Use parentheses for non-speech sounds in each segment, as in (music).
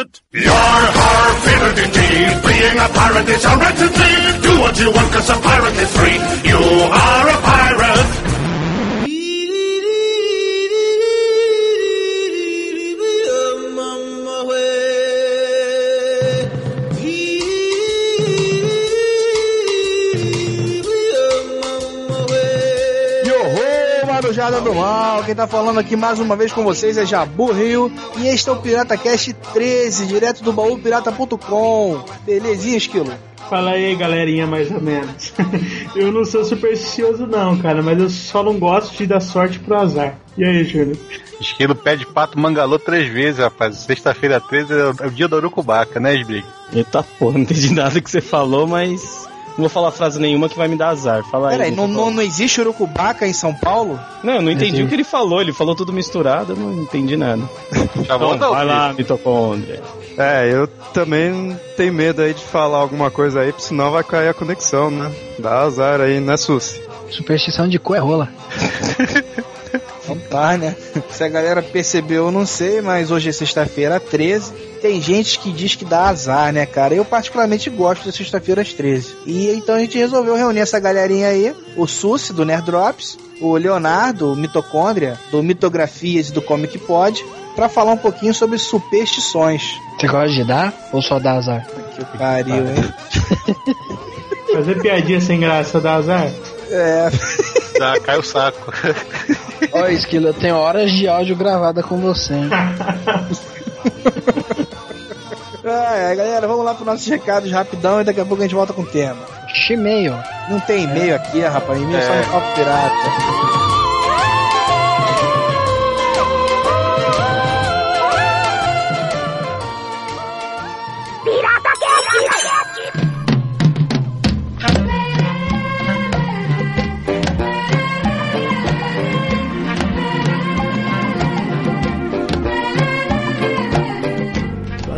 pirate. You're har fiddle indeed. Being a pirate is a right Do what you want cause a pirate is free. You are Quem tá falando aqui mais uma vez com vocês é Jabu Rio. E este é o Pirata Cast 13, direto do baú pirata.com. Belezinha, Esquilo? Fala aí, galerinha, mais ou menos. (laughs) eu não sou supersticioso, não, cara, mas eu só não gosto de dar sorte pro azar. E aí, Júnior? Esquilo pé de pato mangalou três vezes, rapaz. Sexta-feira 13 é o dia do Urucubaca, né, Sbrig? Eita porra, não entendi nada que você falou, mas não vou falar frase nenhuma que vai me dar azar. Fala Peraí, não, não, existe urucubaca em São Paulo? Não, eu não entendi o que ele falou. Ele falou tudo misturado, eu não entendi nada. Já então, vai lá, mitocôndria. É, eu também tenho medo aí de falar alguma coisa aí, porque senão vai cair a conexão, né? Dá azar aí, né, Susi? Superstição de cu é rola. Então tá, né? Se a galera percebeu, eu não sei, mas hoje é sexta-feira 13. Tem gente que diz que dá azar, né, cara? Eu particularmente gosto de sexta-feiras 13. E então a gente resolveu reunir essa galerinha aí, o Susi do Nerd Drops, o Leonardo, o Mitocôndria, do Mitografias e do Comic Pod, para falar um pouquinho sobre superstições. Você gosta de dar ou só dá azar? Que pariu, hein? (laughs) Fazer piadinha sem graça dá azar? É. Dá, cai o saco. Olha, Esquilo, eu tenho horas de áudio gravada com você. Hein? (laughs) é, galera, vamos lá para nossos recados rapidão e daqui a pouco a gente volta com o tema. E-mail. Não tem e-mail é. aqui, rapaz. E-mail é. só no Copo Pirata.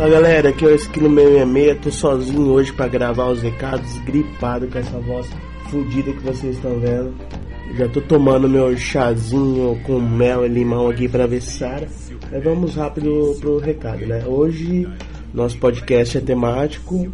Fala galera, aqui é o Esquilo 666, tô sozinho hoje para gravar os recados, gripado com essa voz fodida que vocês estão vendo. Já tô tomando meu chazinho com mel e limão aqui para ver Sara. Mas vamos rápido pro recado, né? Hoje nosso podcast é temático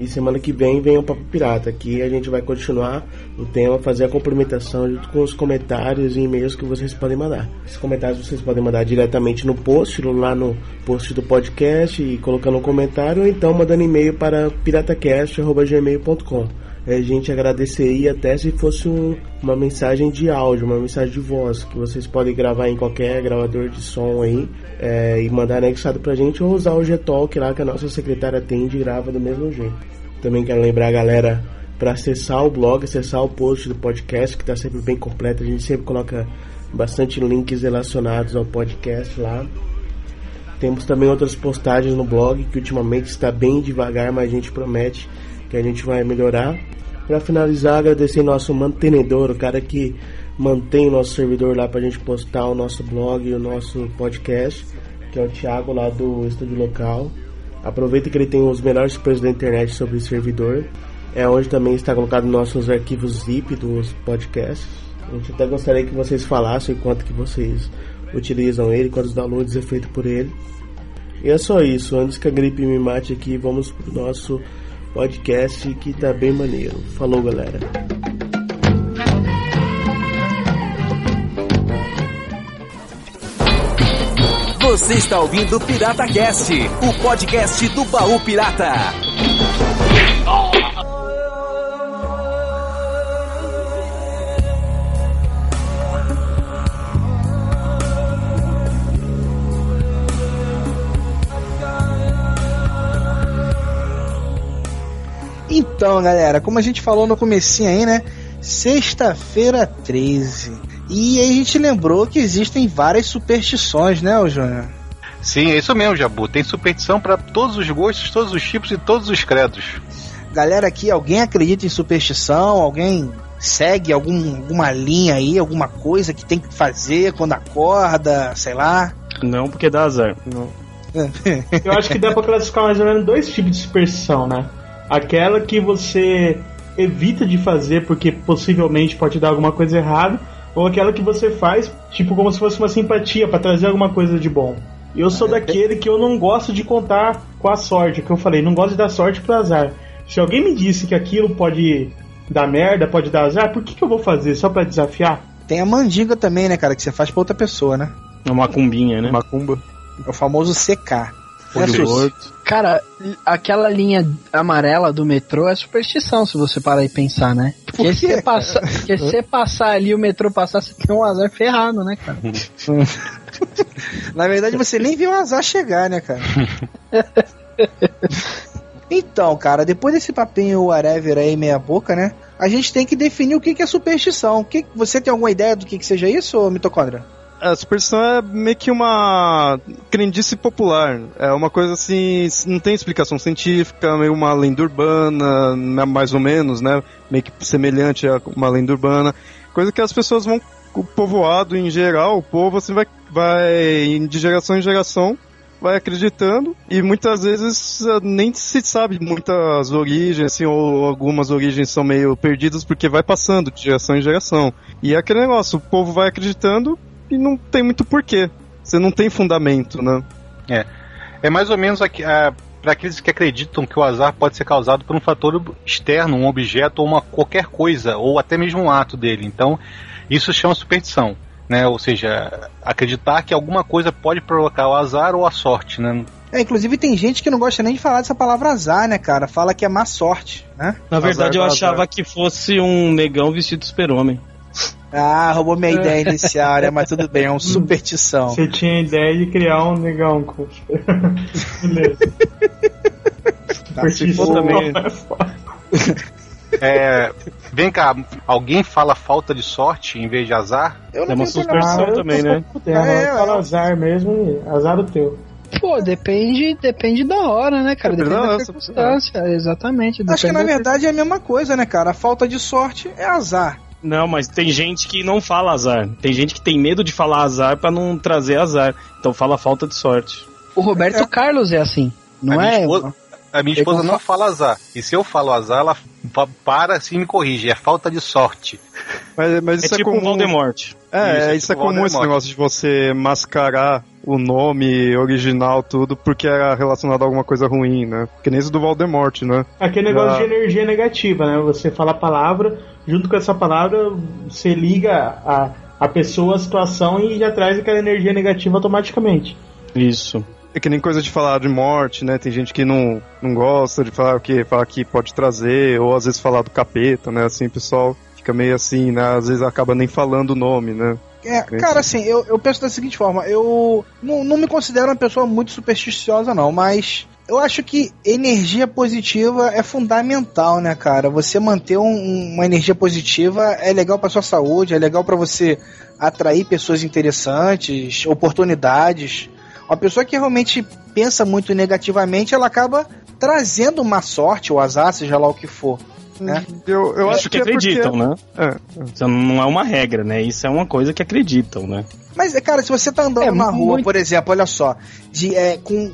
e semana que vem vem o Papo Pirata, que a gente vai continuar o tema, fazer a complementação junto com os comentários e e-mails que vocês podem mandar. Esses comentários vocês podem mandar diretamente no post, lá no post do podcast e colocando um comentário, ou então mandando e-mail para piratacast.gmail.com. A gente agradeceria até se fosse um, uma mensagem de áudio, uma mensagem de voz, que vocês podem gravar em qualquer gravador de som aí é, e mandar anexado pra gente ou usar o Gtalk lá que a nossa secretária tem e grava do mesmo jeito. Também quero lembrar a galera para acessar o blog, acessar o post do podcast que está sempre bem completo. A gente sempre coloca bastante links relacionados ao podcast lá. Temos também outras postagens no blog que ultimamente está bem devagar, mas a gente promete que a gente vai melhorar. Para finalizar, agradecer nosso mantenedor, o cara que mantém o nosso servidor lá para a gente postar o nosso blog e o nosso podcast, que é o Thiago lá do estúdio local. Aproveita que ele tem os melhores preços da internet sobre servidor. É onde também está colocado nossos arquivos zip dos podcasts. A gente até gostaria que vocês falassem quanto que vocês utilizam ele, quantos downloads é feito por ele. E é só isso. Antes que a gripe me mate aqui, vamos pro nosso podcast que tá bem maneiro. Falou, galera. Você está ouvindo Pirata Cast, o podcast do Baú Pirata. Então, galera, como a gente falou no comecinho aí, né? Sexta-feira 13. E aí a gente lembrou que existem várias superstições, né, Júnior? Sim, é isso mesmo, Jabu. Tem superstição para todos os gostos, todos os tipos e todos os credos. Galera aqui, alguém acredita em superstição? Alguém segue algum, alguma linha aí, alguma coisa que tem que fazer quando acorda, sei lá? Não, porque dá azar. Não. Eu acho que dá pra classificar mais ou menos dois tipos de superstição, né? Aquela que você evita de fazer porque possivelmente pode dar alguma coisa errada, ou aquela que você faz, tipo, como se fosse uma simpatia pra trazer alguma coisa de bom. Eu sou daquele que eu não gosto de contar com a sorte, que eu falei, não gosto de dar sorte pro azar. Se alguém me disse que aquilo pode dar merda, pode dar azar, por que, que eu vou fazer? Só pra desafiar? Tem a mandinga também, né, cara, que você faz pra outra pessoa, né? É uma cumbinha, né? Macumba. É o famoso CK. É, morto. Cara, aquela linha amarela do metrô é superstição, se você parar e pensar, né? Porque Por se você passar, porque se você passar ali o metrô passar, você tem um azar ferrado, né, cara? (laughs) Na verdade, você nem viu o azar chegar, né, cara? (laughs) então, cara, depois desse papinho whatever aí, meia boca, né? A gente tem que definir o que que é superstição. Que, você tem alguma ideia do que, que seja isso, mitocôndria? A superstição é meio que uma crendice popular. É uma coisa assim, não tem explicação científica, meio uma lenda urbana, né, mais ou menos, né? Meio que semelhante a uma lenda urbana. Coisa que as pessoas vão, o povoado em geral, o povo assim vai, vai de geração em geração, vai acreditando e muitas vezes eh, nem se sabe muitas origens, assim, ou algumas origens são meio perdidas porque vai passando de geração em geração. E é aquele negócio, o povo vai acreditando e não tem muito porquê. Você não tem fundamento, né? É mais ou menos para aqueles que acreditam que o azar pode ser causado por um fator externo, um objeto ou uma qualquer coisa, ou até mesmo um ato dele. Então, isso chama superstição. Né? Ou seja, acreditar que alguma coisa pode provocar o azar ou a sorte, né? É, inclusive tem gente que não gosta nem de falar dessa palavra azar, né, cara? Fala que é má sorte, né? Na verdade, eu Azar, achava azar. que fosse um negão vestido de super-homem. Ah, roubou minha ideia inicial, né? Mas tudo bem, é um superstição. Você tinha a ideia de criar um negão com. (laughs) Beleza. Tá, se for também. é foda. É, vem cá, alguém fala falta de sorte em vez de azar? Eu É uma superstição também, né? É, é. azar mesmo e azar o teu. Pô, depende, depende da hora, né, cara? Depende Depende da da circunstância, exatamente. Acho que na da- verdade é a mesma coisa, né, cara? A falta de sorte é azar. Não, mas tem gente que não fala azar. Tem gente que tem medo de falar azar pra não trazer azar. Então fala falta de sorte. O Roberto Carlos é assim, não A minha é? esposa- A minha esposa não fala azar. E se eu falo azar, ela pa- para assim e me corrige. É falta de sorte. Mas, mas É isso é, tipo um comum. Voldemort. É, Isso, é isso é tipo comum esse negócio de você mascarar o nome original, tudo, porque era relacionado a alguma coisa ruim, né? Que nem isso do Voldemort, né? Aquele negócio Ah. de energia negativa, né? Você fala a palavra, junto com essa palavra, você liga a, a pessoa, a situação e já traz aquela energia negativa automaticamente. Isso. É que nem coisa de falar de morte, né? Tem gente que não, não gosta de falar o que falar que pode trazer, ou às vezes falar do capeta, né? Assim, o pessoal fica meio assim, né? Às vezes acaba nem falando o nome, né? É, cara, assim, eu, eu penso da seguinte forma, eu não, não me considero uma pessoa muito supersticiosa, não, mas eu acho que energia positiva é fundamental, né, cara? Você manter um- uma energia positiva é legal pra sua saúde, é legal pra você atrair pessoas interessantes, oportunidades. Uma pessoa que realmente pensa muito negativamente, ela acaba trazendo uma sorte ou azar, seja lá o que for. Né? Eu, eu acho Isso que que, é porque- acreditam, né? É, Isso não é uma regra, né? Isso é uma coisa que acreditam, né? Mas, cara, se você tá andando É, na rua, muito- por exemplo, olha só, de, é, com,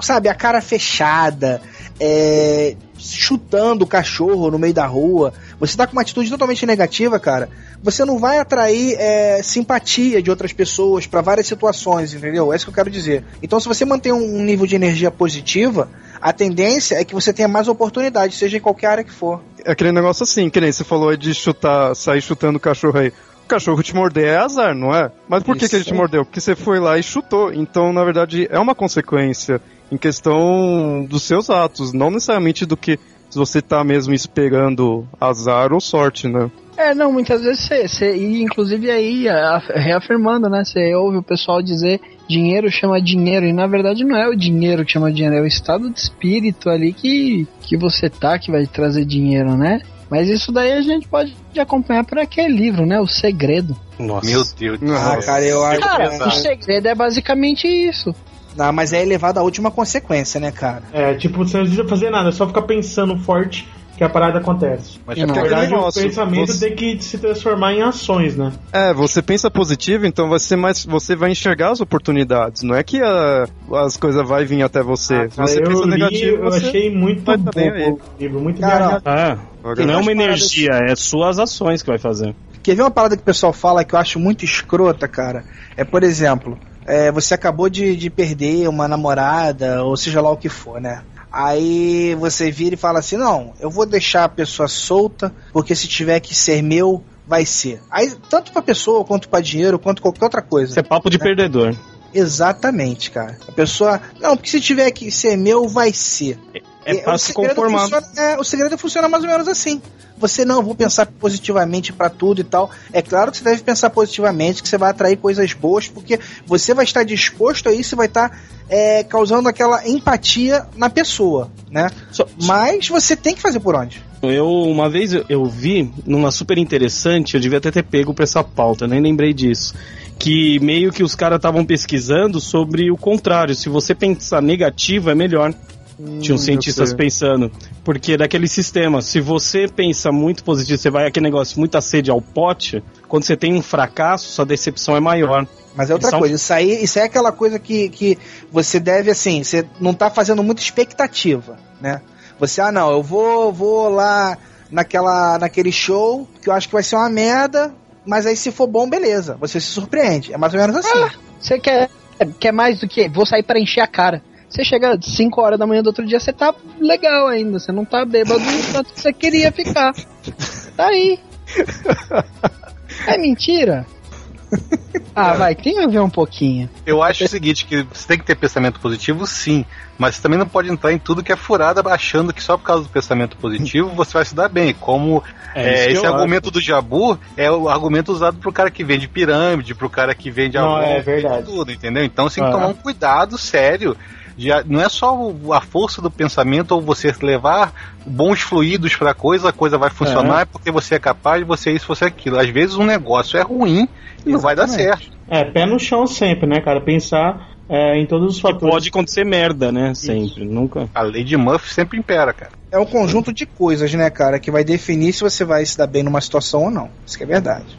sabe, a cara fechada, é, chutando o cachorro no meio da rua, você tá com uma atitude totalmente negativa, cara, você não vai atrair é, simpatia de outras pessoas pra várias situações, entendeu? É isso que eu quero dizer. Então, se você mantém um nível de energia positiva, a tendência é que você tenha mais oportunidade, seja em qualquer área que for. é aquele negócio assim, que nem você falou aí de chutar, sair chutando o cachorro aí. O cachorro te morder é azar, não é? Mas por que, Isso. que ele te mordeu? Porque você foi lá e chutou. Então, na verdade, é uma consequência em questão dos seus atos, não necessariamente do que se você tá mesmo esperando azar ou sorte, né? É, não, muitas vezes você, e inclusive aí, reafirmando, né? Você ouve o pessoal dizer dinheiro chama dinheiro, e na verdade não é o dinheiro que chama dinheiro, é o estado de espírito ali que, que você tá que vai trazer dinheiro, né? Mas isso daí a gente pode acompanhar por aquele livro, né? O Segredo. Nossa. Meu Deus do Ah, céu. cara, eu acho Cara, que... o segredo é basicamente isso. Não, mas é elevado à última consequência, né, cara? É, tipo, você não precisa fazer nada, é só ficar pensando forte que a parada acontece. Mas E não. Na verdade, o pensamento você- tem que se transformar em ações, né? É, você pensa positivo, então vai ser mais, você vai enxergar as oportunidades. Não é que a- as coisas vai vir até você. Se Cara, você eu pensa li, negativo, eu você achei muito bom o livro, muito Cara. Ah, não é uma energia, é suas ações que vai fazer. Quer ver uma parada que o pessoal fala que eu acho muito escrota, cara? É, por exemplo, é, você acabou de, de perder uma namorada, ou seja lá o que for, né? Aí você vira e fala assim: não, eu vou deixar a pessoa solta, porque se tiver que ser meu, vai ser. Aí, tanto pra pessoa, quanto pra dinheiro, quanto qualquer outra coisa. Isso é papo de perdedor. Exatamente, cara. A pessoa. Não, porque se tiver que ser meu, vai ser. É pra o se segredo conformar. funciona- é, o segredo funciona mais ou menos assim. Você não, vou pensar positivamente pra tudo e tal. É claro que você deve pensar positivamente, que você vai atrair coisas boas, porque você vai estar disposto a isso e vai estar é, causando aquela empatia na pessoa, né? Só- Mas você tem que fazer por onde? Eu, uma vez eu, eu vi numa super interessante, eu devia até ter pego pra essa pauta, nem lembrei disso. Que meio que os caras estavam pesquisando sobre o contrário. Se você pensar negativo, é melhor. Tinham cientistas sei. pensando. Porque daquele sistema, se você pensa muito positivo, você vai aquele negócio, muita sede ao pote, quando você tem um fracasso, sua decepção é maior. Mas é outra São- coisa. Isso aí, isso aí é aquela coisa que, que você deve, assim, você não tá fazendo muita expectativa, né? Você, ah, não, eu vou, vou lá naquela, naquele show que eu acho que vai ser uma merda, mas aí se for bom, beleza. Você se surpreende. É mais ou menos assim. Você quer, quer mais do que? Vou sair pra encher a cara. Você chega 5 horas da manhã do outro dia, você tá legal ainda. Você não tá bêbado o quanto você queria ficar. Tá aí. É mentira? Ah, vai, tem a ver um pouquinho. Eu acho o seguinte, que você tem que ter pensamento positivo, sim. Mas você também não pode entrar em tudo que é furada achando que só por causa do pensamento positivo (laughs) você vai se dar bem. Como É, é, que esse argumento do Jabu é o argumento usado pro cara que vende pirâmide, pro cara que vende Não, avô, é verdade. tudo, entendeu? Então você tem que Ah. tomar um cuidado sério. De não é só a força do pensamento ou você levar bons fluidos pra coisa, a coisa vai funcionar é porque você é capaz de você isso, você aquilo. Às vezes um negócio é ruim e não vai dar Exatamente. certo. É, pé no chão sempre, né, cara? Pensar é, em todos os Que fatores. pode acontecer merda, né? Sempre. Nunca. A lei de Murphy sempre impera, cara. É um conjunto de coisas, né, cara, que vai definir se você vai se dar bem numa situação ou não. Isso que é verdade.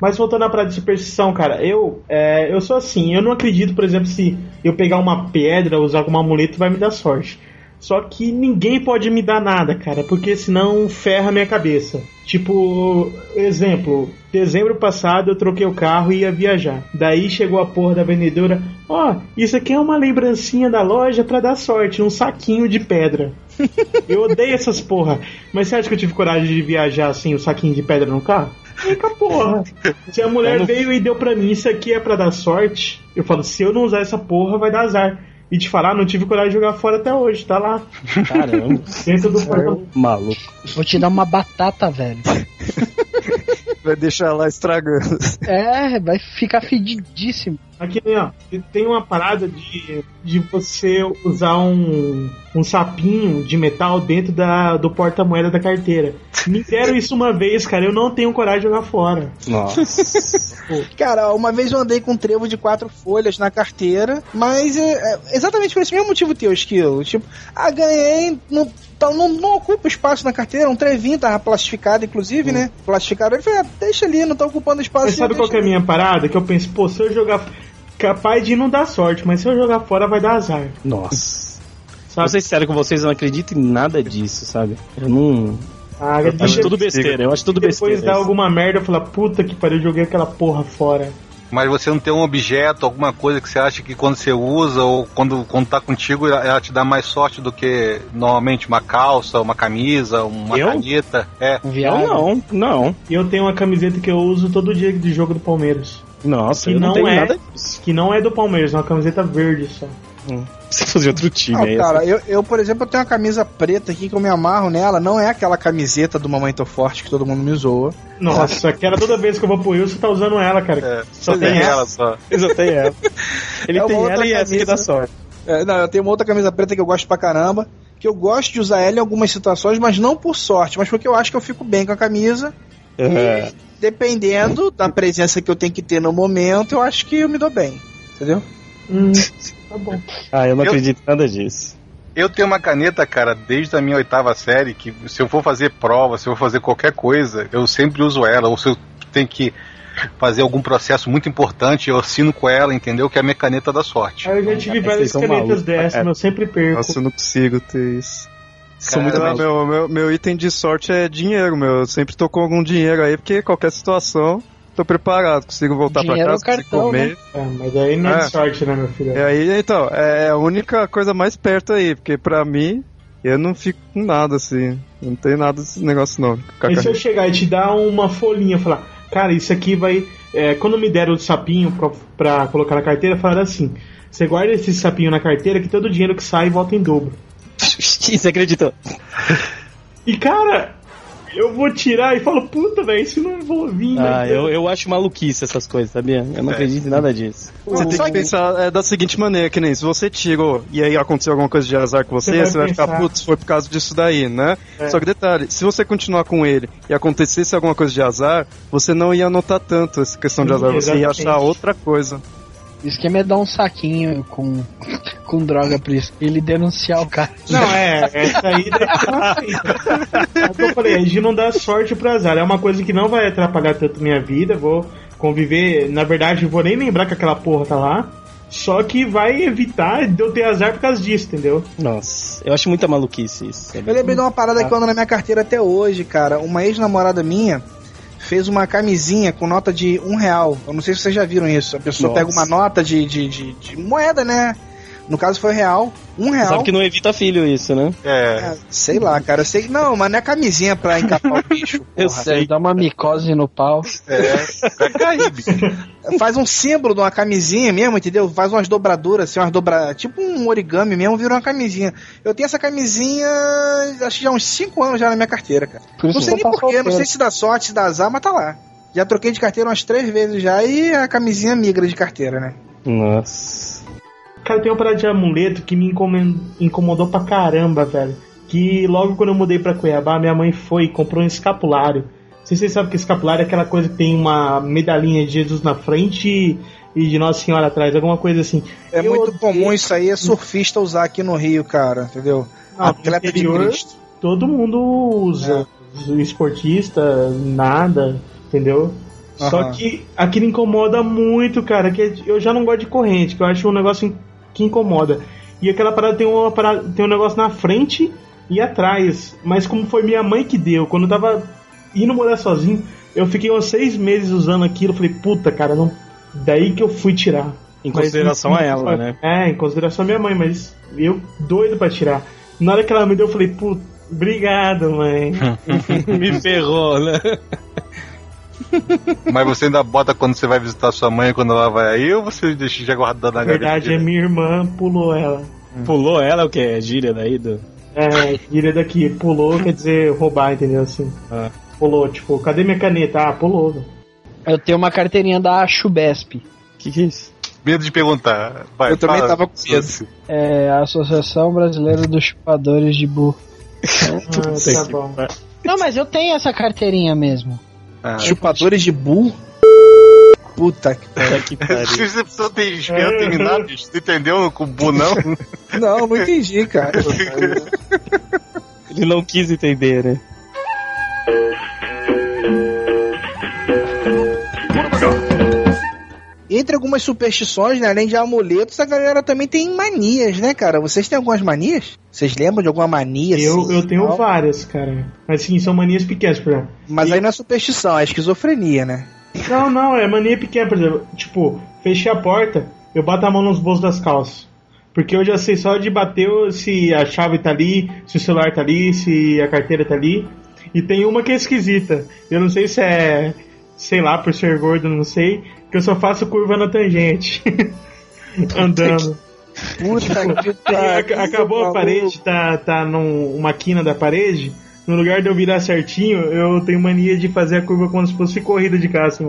Mas voltando à parada de superstição, cara, eu, é, eu sou assim, eu não acredito, por exemplo, se eu pegar uma pedra, usar como amuleto, vai me dar sorte. Só que ninguém pode me dar nada, cara, porque senão ferra minha cabeça. Tipo, exemplo, dezembro passado eu troquei o carro e ia viajar. Daí chegou a porra da vendedora, ó, isso aqui é uma lembrancinha da loja pra dar sorte, um saquinho de pedra. (laughs) Eu odeio essas porra. Mas você acha que eu tive coragem de viajar assim, o saquinho de pedra no carro? Nunca porra. Se a mulher não- veio e deu pra mim, isso aqui é pra dar sorte, eu falo, se eu não usar essa porra, vai dar azar. E te falar, não tive coragem de jogar fora até hoje, tá lá, Caramba, (laughs) dentro do portão. maluco. Vou te dar uma batata, velho. (laughs) Vai deixar lá estragando. É, vai ficar fedidíssimo. Aqui, ó, tem uma parada de, de você usar um, um sapinho de metal dentro da, do porta-moeda da carteira. Me deram isso uma vez, cara, eu não tenho coragem de jogar fora. Nossa. Cara, uma vez eu andei com um trevo de quatro folhas na carteira, mas é, é exatamente por esse mesmo motivo teu, Esquilo. Tipo, ah, ganhei, não, tá- não, não ocupa espaço na carteira, um trevinho, tava plastificado, inclusive, né? Plastificado, ele falou, ah, deixa ali, não tá ocupando espaço. Mas sabe qual que é a minha parada? Que eu penso, pô, se eu jogar. Capaz de não dar sorte, mas se eu jogar fora vai dar azar. Nossa. Sabe? Vou ser sério com vocês, eu não acredito em nada disso, sabe? Eu não. Ah, Eu acho tudo besteira, eu acho tudo Depois besteira. dá alguma merda, eu falo, puta que pariu, eu joguei aquela porra fora. Mas você não tem um objeto, alguma coisa que você acha que quando você usa ou quando, quando tá contigo, ela te dá mais sorte do que normalmente uma calça, uma camisa, uma Eu? caneta. É. Um Eu não, não. E eu tenho uma camiseta que eu uso todo dia de jogo do Palmeiras. Nossa, Que eu não, não tenho é. nada disso. Que não é do Palmeiras, é uma camiseta verde só. Você fazer outro time Não, aí. cara, eu, eu, por exemplo, eu tenho uma camisa preta aqui que eu me amarro nela. Não é aquela camiseta do Mamãe Tô Forte que todo mundo me zoa. Nossa, que era toda vez que eu vou pro Will, você tá usando ela, cara. É, Só tem tem essa. ela só. (laughs) Eu tenho ela. Ele É tem ela e essa que camisa. dá sorte. É, não, eu tenho uma outra camisa preta que eu gosto pra caramba. Que eu gosto de usar ela em algumas situações, mas não por sorte, mas porque eu acho que eu fico bem com a camisa. É. Dependendo da presença que eu tenho que ter no momento, eu acho que eu me dou bem. Entendeu? Hum, Tá bom. Ah, eu não Eu- acredito em nada disso. Eu tenho uma caneta, cara, desde a minha oitava série, que se eu for fazer prova, se eu for fazer qualquer coisa, eu sempre uso ela. Ou se eu tenho que fazer algum processo muito importante, eu assino com ela, entendeu? Que é a minha caneta da sorte. Aí eu já tive Vocês várias canetas dessas, cara. mas eu sempre perco. Nossa, eu não consigo ter isso. Sou Muito meu, meu, meu item de sorte é dinheiro, meu. Eu sempre tô com algum dinheiro aí, porque qualquer situação, tô preparado. Consigo voltar Dinheiro pra é casa, consigo cartão, comer. É, mas aí não é, É. sorte, né, meu filho? E aí, então, é a única coisa mais perto aí, porque pra mim, eu não fico com nada assim. Não tem nada desse negócio não. E se eu chegar e te dar uma folhinha e falar, cara, isso aqui vai. é, quando me deram o sapinho pra, pra colocar na carteira, falaram assim: você guarda esse sapinho na carteira que todo o dinheiro que sai volta em dobro. (laughs) Você acreditou? E cara, eu vou tirar e falo, puta, velho, isso não vou vir, Ah, né? eu, eu acho maluquice essas coisas, sabia? Eu não acredito em nada disso. Você tem que pensar é, da seguinte maneira, que nem se você tirou e aí aconteceu alguma coisa de azar com você, Você vai você vai, ficar, putz, foi por causa disso daí, né? É. Só que detalhe, se você continuar com ele e acontecesse alguma coisa de azar, você não ia notar tanto essa questão de Sim, azar, você ia achar outra coisa. O esquema é dar um saquinho com, (laughs) com droga pra isso. Ele denunciar o cara. Não, é, essa aí deve (laughs) ser. É o que eu falei, a gente não dá sorte pro azar. É uma coisa que não vai atrapalhar tanto minha vida. Vou conviver. Na verdade, eu vou nem lembrar que aquela porra tá lá. Só que vai evitar de eu ter azar por causa disso, entendeu? Nossa, eu acho muita maluquice isso. Eu lembrei de uma parada que eu ando na minha carteira até hoje, cara. Uma ex-namorada minha fez uma camisinha com nota de um real. Eu não sei se vocês já viram isso. A pessoa Nossa. pega uma nota de, de, de, de moeda, né? No caso foi real. Um real. Sabe que não evita filho isso, né? É. É, sei lá, cara. Eu sei que. Não, mas não é camisinha pra encapar o bicho. (laughs) Eu porra. sei. Dá uma micose no pau. É, vai cair, bicho. Faz um símbolo de uma camisinha mesmo, entendeu? Faz umas dobraduras, assim, umas dobra... Tipo um origami mesmo, vira uma camisinha. Eu tenho essa camisinha, acho que já há uns 5 anos já na minha carteira, cara. Por isso Não sei nem eu tô porquê, não sei se dá sorte, se dá azar, mas tá lá. Já troquei de carteira umas três vezes já e a camisinha migra de carteira, né? Nossa. Cara, tem uma parada de amuleto que me incomodou pra caramba, velho. Que logo quando eu mudei pra Cuiabá, minha mãe foi e comprou um escapulário. Não sei se vocês sabem que escapulário é aquela coisa que tem uma medalhinha de Jesus na frente e, e de Nossa Senhora atrás, alguma coisa assim. É Eu muito odeio- comum isso aí, é surfista usar aqui no Rio, cara, entendeu? Ah, Atleta de interior, Cristo. todo mundo usa. O Esportista, nada, entendeu? Só que aquilo incomoda muito, cara. Que eu já não gosto de corrente, que eu acho um negócio que incomoda. E aquela parada tem, uma parada, tem um negócio na frente e atrás. Mas como foi minha mãe que deu, quando eu tava indo morar sozinho, eu fiquei uns seis meses usando aquilo. Falei, puta, cara, não. Daí que eu fui tirar. Em Mas, consideração a ela, né? É, em consideração a minha mãe, mas eu doido pra tirar. Na hora que ela me deu, eu falei, puta, obrigado, mãe. (laughs) Me ferrou, né? (laughs) Mas você ainda bota quando você vai visitar sua mãe quando ela vai aí ou você deixa já guardado na Na verdade, é gaveta? minha irmã pulou ela. Pulou ela, o que? É gíria daí? Do... É, direito daqui, pulou quer dizer roubar, entendeu? Assim. Ah. Pulou, tipo, cadê minha caneta? Ah, pulou. velho. Eu tenho uma carteirinha da Chubesp. Que que é isso? Medo de perguntar. Vai, Eu também fala. tava com medo. É a Associação Brasileira dos Chupadores de Burro. Ah, tá bom. Não, mas eu tenho essa carteirinha mesmo. Ah. Chupadores de bull? Puta que Puta que pariu. Você precisa ter esperado terminar, bicho. Você entendeu com o Bu, não? (laughs) Não, não entendi, cara. Ele não quis entender, né? Entre algumas superstições, né, além de amuletos, a galera também tem manias, né, cara? Vocês têm algumas manias? Vocês lembram de alguma mania? Eu, assim, eu tenho tal? várias, cara. Mas sim, são manias pequenas, por exemplo. Mas aí não é superstição, é esquizofrenia, né? Não, não, é mania pequena, por exemplo. Tipo, fechei a porta, eu bato a mão nos bolsos das calças. Porque eu já sei só de bater se a chave tá ali, se o celular tá ali, se a carteira tá ali. E tem uma que é esquisita. Eu não sei se é, sei lá, por ser gordo, não sei, que eu só faço curva na tangente. (laughs) Andando. Puta que (laughs) Tem- ac- pariu, acabou a parede, tá, tá numa quina da parede. No lugar de eu virar certinho, eu tenho mania de fazer a curva como se fosse corrida de carro. Assim,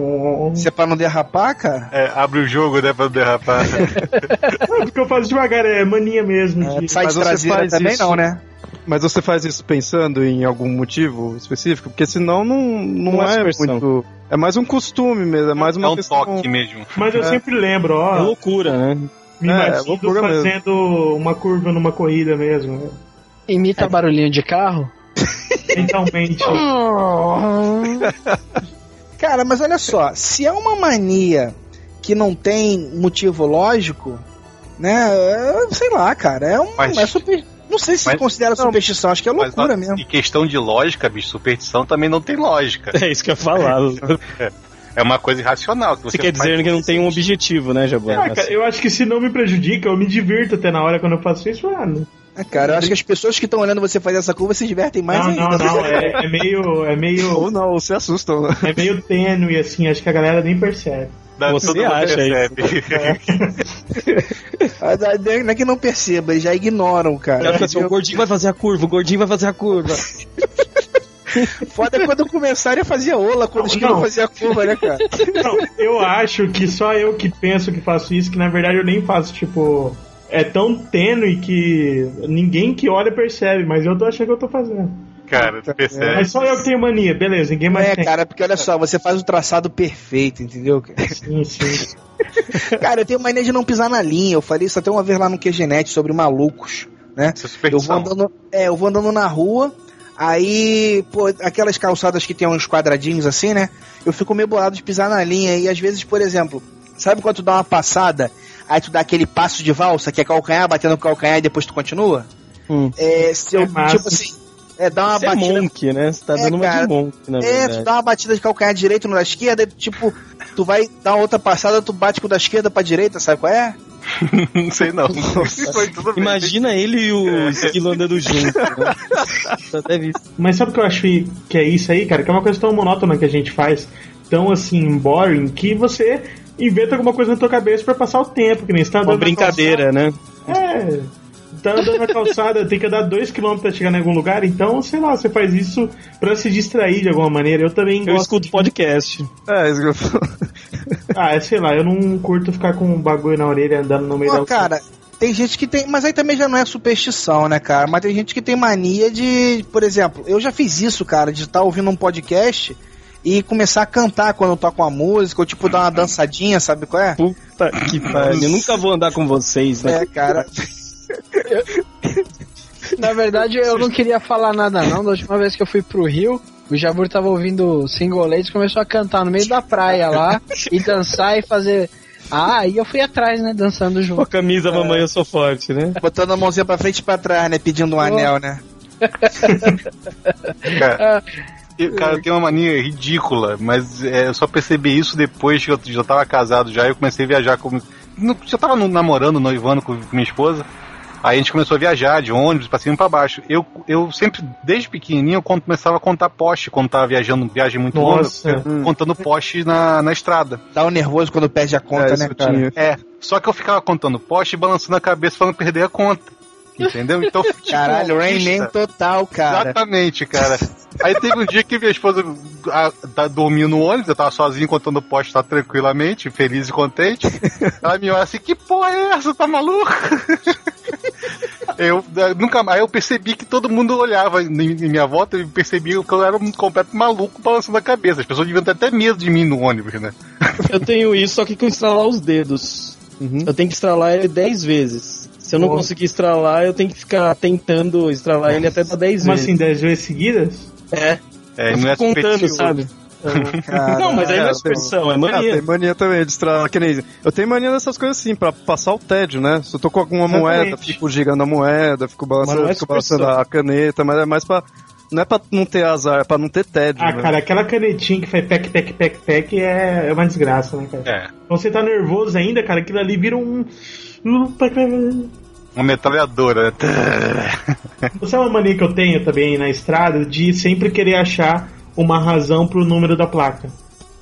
Isso é pra não derrapar, cara? É, abre o jogo, né, pra derrapar. (laughs) Não, porque eu faço devagar, é mania mesmo. É, de- sai Mas de você traseira faz também isso- não, né? Mas você faz isso pensando em algum motivo específico? Porque senão não, não, Não é é, muito. É mais um costume mesmo, é mais é uma um questão. toque mesmo. Mas eu É. sempre lembro, É ó. loucura, né? Me É, imagino vou procurar mesmo. fazendo uma curva numa corrida mesmo. né? Imita barulhinho de carro? Mentalmente. (laughs) Cara, mas olha só, se é uma mania que não tem motivo lógico, né? é, sei lá, cara, é um. Mas- é super, não sei se mas- considera superstição, acho que é Mas, loucura ó, mesmo. Em questão de lógica, bicho, superstição também não tem lógica. É isso que eu ia falar. (laughs) É uma coisa irracional. Que Você você quer dizer que não tem um objetivo, né, Jabão? Ah, cara, eu acho que se não me prejudica, eu me divirto até na hora quando eu faço isso, mano. É, cara, eu acho que as pessoas que estão olhando você fazer essa curva se divertem mais Não, ainda. não, não. É, é meio. É meio. Ou não, ou se assustam, né? É meio tênue, assim, acho que a galera nem percebe. Você todo mundo acha percebe. (laughs) Ah, Não é que não perceba, eles já ignoram, O cara. fica assim, o gordinho vai fazer a curva, o gordinho vai fazer a curva. (laughs) Foda é quando começarem a fazer ola, quando Não. fazer a curva, né, cara? Não, eu acho que só eu que penso que faço isso, que na verdade eu nem faço, tipo. É tão tênue que ninguém que olha percebe, mas eu tô achando que eu tô fazendo. Cara, tu percebe. Mas só eu que tenho mania, beleza, ninguém mais É, tem. cara, porque olha só, você faz o traçado perfeito, entendeu? Sim, sim. (laughs) Cara, eu tenho mania de não pisar na linha. Eu falei isso até uma vez lá no QGNet sobre malucos, né? Isso é Eu vou andando, é, eu vou andando na rua, aí, pô, aquelas calçadas que tem uns quadradinhos assim, né? Eu fico meio bolado de pisar na linha e às vezes, por exemplo, sabe quando tu dá uma passada, aí tu dá aquele passo de valsa, que é calcanhar batendo com calcanhar e depois tu continua? Hum. É, se eu, É tipo assim, é, dá uma Você é batida monk, né? Você tá É, dando uma cara. de monk, na É, tu verdade. dá uma batida de calcanhar direito no da esquerda, e, tipo, tu vai dar outra passada, tu bate com o da esquerda pra direita, sabe qual é? (laughs) Não sei não. Foi tudo bem. Imagina ele e o esquilo andando junto. Né? Até visto. Mas sabe o que eu acho que é isso aí, cara? Que é uma coisa tão monótona que a gente faz, tão assim, boring, que você inventa alguma coisa na tua cabeça pra passar o tempo, que nem tá andando Uma na brincadeira, né? É. Tá andando na calçada, tem que andar 2km pra chegar em algum lugar, então, sei lá, você faz isso pra se distrair de alguma maneira. Eu também Eu gosto. escuto podcast. É, isso que. (laughs) Ah, é, sei lá, eu não curto ficar com um bagulho na orelha andando no meio Pô, da cara, tem gente que tem. Mas aí também já não é superstição, né, cara? Mas tem gente que tem mania de. Por exemplo, eu já fiz isso, cara, de estar ouvindo um podcast e começar a cantar quando eu toco uma música, ou tipo dar uma (laughs) dançadinha, sabe qual é? Puta que pariu. Eu nunca vou andar com vocês, né? É, cara. (laughs) Na verdade, eu não queria falar nada não. Da última vez que eu fui pro Rio, o Jabur tava ouvindo Single Ladies e começou a cantar no meio da praia lá e dançar e fazer. Ah, aí eu fui atrás, né? Dançando Com a junto. camisa Mamãe Eu Sou Forte, né? Botando a mãozinha pra frente e pra trás, né? Pedindo um anel, né? (laughs) Cara, eu, cara, eu tenho uma mania ridícula, mas é, eu só percebi isso depois que eu já tava casado já, eu comecei a viajar com. no- Já tava namorando, noivando com minha esposa. Aí a gente começou a viajar de ônibus pra cima e pra baixo. Eu, eu sempre, desde pequenininho, eu começava a contar poste quando tava viajando, viagem muito Nossa. longa, contando poste na, na estrada. Dá um nervoso quando perde a conta, É, né, cara? É, só que eu ficava contando poste e balançando a cabeça falando perder a conta. Entendeu? Então, (laughs) Caralho, Rain Man total, cara. Exatamente, cara. Aí teve um dia que minha esposa a, tá dormindo no ônibus, eu tava sozinho contando o poste tá tranquilamente, feliz e contente. Ela me olha assim, que porra é essa? Tá maluco? (laughs) Eu eh, nunca mais, eu percebi que todo mundo olhava em, em minha volta e percebi que eu era um completo maluco balançando a cabeça. As pessoas deviam ter até medo de mim no ônibus, né? Eu tenho isso, só que com estralar os dedos. Eu tenho que estralar ele 10 vezes. Se eu não Nossa. conseguir estralar, eu tenho que ficar tentando estralar ele até dar 10 Como vezes. assim, 10 vezes seguidas? É, É, eu não é fico contando, supersticioso. sabe? Cara, Não, mas aí não é é, superstição, é Ah, mania. tem mania também de estralar, que nem Eu tenho mania dessas coisas assim, pra passar o tédio, né? Se eu tô com alguma Exatamente. moeda, fico girando a moeda, fico Mas balançando, é fico balançando a caneta, mas é mais pra. Não é pra não ter azar, é pra não ter tédio. Ah, né? cara, aquela canetinha que faz pec, pec, pec, pec é, é uma desgraça, né, cara? É, Quando você tá nervoso ainda, cara, aquilo ali vira um. Uma metralhadora. (laughs) Você é uma mania que eu tenho também na estrada de sempre querer achar uma razão pro número da placa.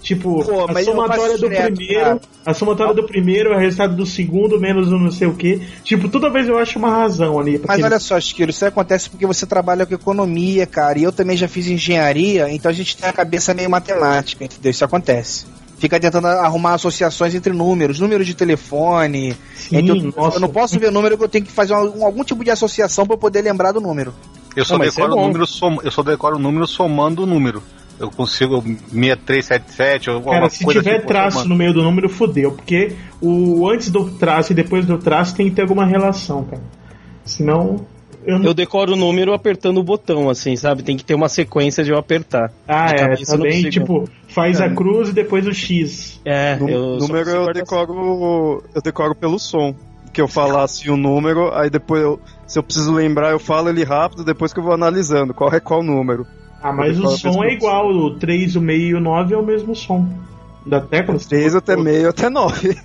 Tipo, Pô, a somatória do direto, primeiro, cara. a somatória do primeiro é o resultado do segundo menos o não sei o que. Tipo, toda vez eu acho uma razão ali. pra Mas olha só, Esquilo, isso acontece porque você trabalha com economia, cara. E eu também já fiz engenharia, então a gente tem a cabeça meio matemática, entendeu? Isso acontece. Fica tentando arrumar associações entre números, números de telefone. Sim, nossa. eu não posso ver número que eu tenho que fazer algum, algum tipo de associação pra eu poder lembrar do número. Eu só Não, isso decoro é o número som, eu só decoro o número somando o número. eu consigo 6377 ou alguma Cara, se coisa tiver assim, traço no meio do número, fudeu. Porque o antes do traço e depois do traço tem que ter alguma relação, cara. Senão. Eu não... Eu decoro o número apertando o botão, assim, sabe? Tem que ter uma sequência de eu apertar. Ah, é, também, tipo, faz a cruz e depois o X. É, Nú- eu só número eu decoro. Eu decoro pelo som. Que eu falasse o número, aí depois eu, se eu preciso lembrar, eu falo ele rápido, depois que eu vou analisando qual é qual número. Ah, mas o som é igual, o 3, o meio e o 9 é o mesmo som. Da tecla? 3 até meio até 9.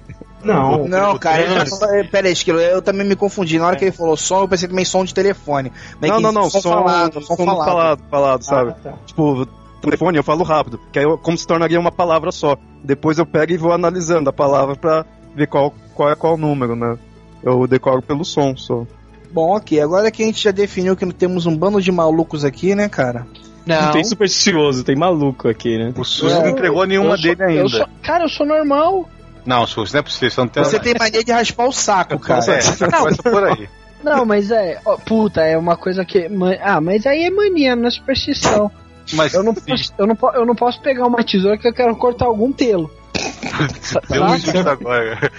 Não, Não, cara, ele tá falando- pera aí, Esquilo, eu também me confundi. Na hora que ele falou som, eu pensei também som de telefone. Mas Não, não, não, som, som, falado, som som falado. falado, falado, sabe? Ah, tá. Tipo, telefone eu falo rápido, que aí eu, como se tornaria uma palavra só. Depois eu pego e vou analisando a palavra pra ver qual, qual é qual número, né? Eu decoro pelo som só. Bom, ok, agora que a gente já definiu que temos um bando de malucos aqui, né, cara? Não Não. tem supersticioso, tem maluco aqui, né? O SUS não entregou nenhuma eu sou- dele ainda. eu sou- cara, eu sou normal. Não, SUS, não é possível. Você não tem Você tem mania de raspar o saco, cara. É, começa por aí. Não, mas é. ó, puta, é uma coisa que. Ah, mas aí é mania, não é superstição. Mas Eu não, posso, eu, não, eu não posso pegar uma tesoura que eu quero cortar algum pelo. (laughs) deu um Tá? agora.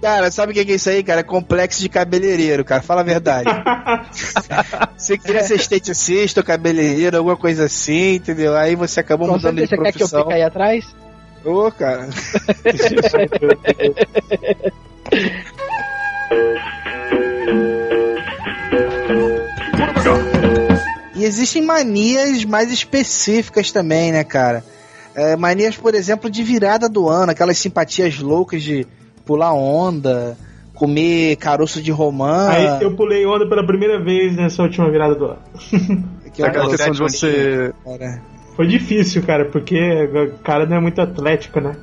Cara, sabe o que é isso aí, cara? É complexo de cabeleireiro, cara. Fala a verdade. (laughs) você queria ser esteticista ou cabeleireiro, alguma coisa assim, entendeu? Aí você acabou Com mudando de certeza, você quer que eu profissão. fique aí atrás? Ô, cara. E existem manias mais específicas também, né, cara? É, manias, por exemplo, de virada do ano, aquelas simpatias loucas de pular onda, comer caroço de romã. Aí eu pulei onda pela primeira vez nessa última virada do ano. (laughs) que é aquela questão de você. cara. Foi difícil, cara, porque o cara não é muito atlético, né?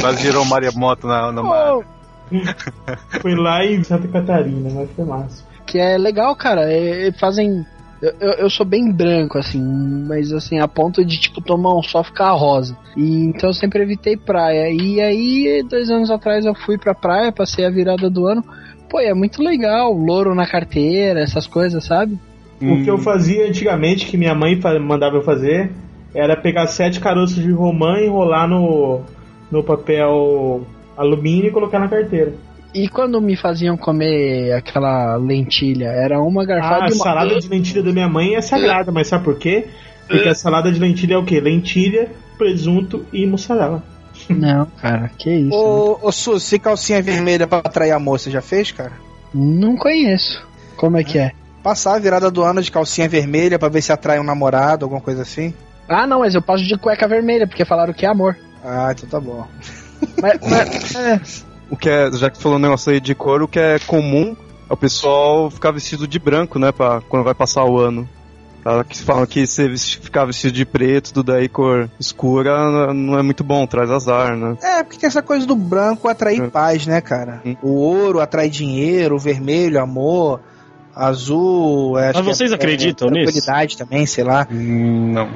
Quase virou maremoto na, na mar. Pô, (laughs) Foi lá em Santa Catarina, mas foi massa. que é legal, cara. é- é- fazem. Eu, eu, eu sou bem branco, assim, mas assim, a ponto de, tipo, tomar um sol ficar rosa. E então eu sempre evitei praia. E aí, dois anos atrás, eu fui pra praia, passei a virada do ano. Pô, é muito legal, louro na carteira, essas coisas, sabe? O que eu fazia antigamente, que minha mãe mandava eu fazer, era pegar sete caroços de romã, enrolar no, no papel alumínio e colocar na carteira. E quando me faziam comer aquela lentilha, era uma Ah, garfada a e uma... salada de lentilha da minha mãe é sagrada, mas sabe por quê? Porque a salada de lentilha é o quê? Lentilha, presunto e mussarela. Não, cara, que isso. Ô, ô Sus, se calcinha vermelha pra atrair a moça, já fez, cara? Não conheço. Como é que é? Passar a virada do ano de calcinha vermelha pra ver se atrai um namorado, alguma coisa assim? Ah, não, mas eu passo de cueca vermelha, porque falaram que é amor. Ah, então tá bom. Mas, (laughs) mas- é, O que é, já que falou um negócio aí de cor, o que é comum é o pessoal ficar vestido de branco, né? Pra, quando vai passar o ano. Tá? Que falam que se vesti- ficar vestido de preto, tudo aí cor escura, não é muito bom, traz azar, né? É, porque tem essa coisa do branco atrair É. paz, né, cara? Hum. O ouro atrai dinheiro, o vermelho, amor, azul. é, Mas que vocês é- acreditam é, nisso? tranquilidade também, sei lá. Hum, Não.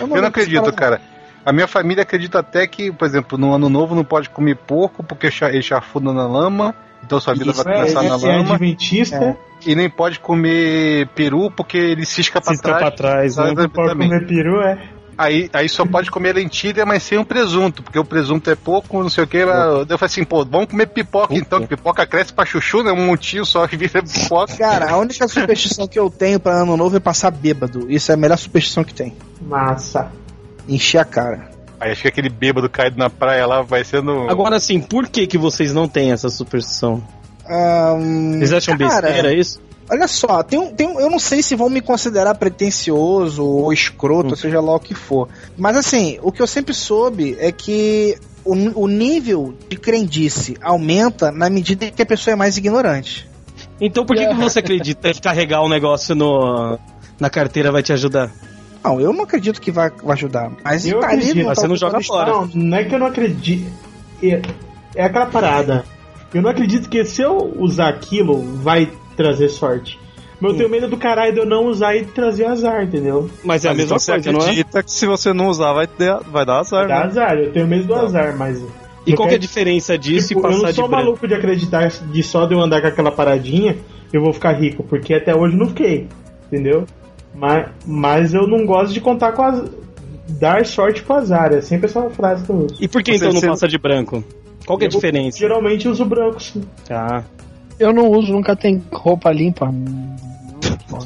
Eu não lembro acredito, se fala- cara. A minha família acredita até que, por exemplo, no ano novo não pode comer porco porque ele chafunda na lama, então sua vida Isso, vai É, começar na esse é lama. adventista, É. E nem pode comer peru porque ele cisca pra Se ficar pra trás. trás, né? Sabe, pode comer peru, é. Aí, aí só pode comer lentilha, mas sem o presunto, porque o presunto é pouco, não sei o que. Eu falei assim, pô, vamos comer pipoca então, que pipoca cresce pra chuchu, né? Um montinho só que (laughs) vira pipoca. Cara, a única superstição que eu tenho pra ano novo é passar bêbado. Isso é a melhor superstição que tem. Massa. Encher a cara. Aí acho que aquele bêbado caído na praia lá vai sendo. Agora assim, por que, que vocês não têm essa superstição? Ahn, Vocês acham cara, besteira isso? Olha só, tem um, tem um- eu não sei se vão me considerar pretencioso ou escroto, seja lá o que for. Mas assim, o que eu sempre soube é que o, o nível de crendice aumenta na medida que a pessoa é mais ignorante. Então por que, que você acredita que carregar um negócio no, na carteira vai te ajudar? Não, eu não acredito que vai, vai ajudar. Mas Eu tá ali, acredito, não mas tá você não joga fora. Não, não é que eu não acredito. É, é aquela parada. Eu não acredito que se eu usar aquilo, vai trazer sorte. Mas eu tenho medo do caralho de eu não usar e trazer azar, entendeu? Mas é a Mas mesma você coisa, não é? acredita que se você não usar, vai, dar vai dar azar, Dá né? azar, eu tenho medo do azar, mas. E eu qual que é a diferença disso Tipo, e eu passar não de sou branco? maluco de acreditar de só de eu andar com aquela paradinha, eu vou ficar rico, porque até hoje eu não fiquei, entendeu? Mas, mas eu não gosto de contar com as. dar sorte pro azar. É sempre essa frase que eu uso. E por que Você- então não passa de branco? Qual que é a Eu diferença? Geralmente uso branco, sim. Tá. Eu não uso, nunca tem roupa limpa.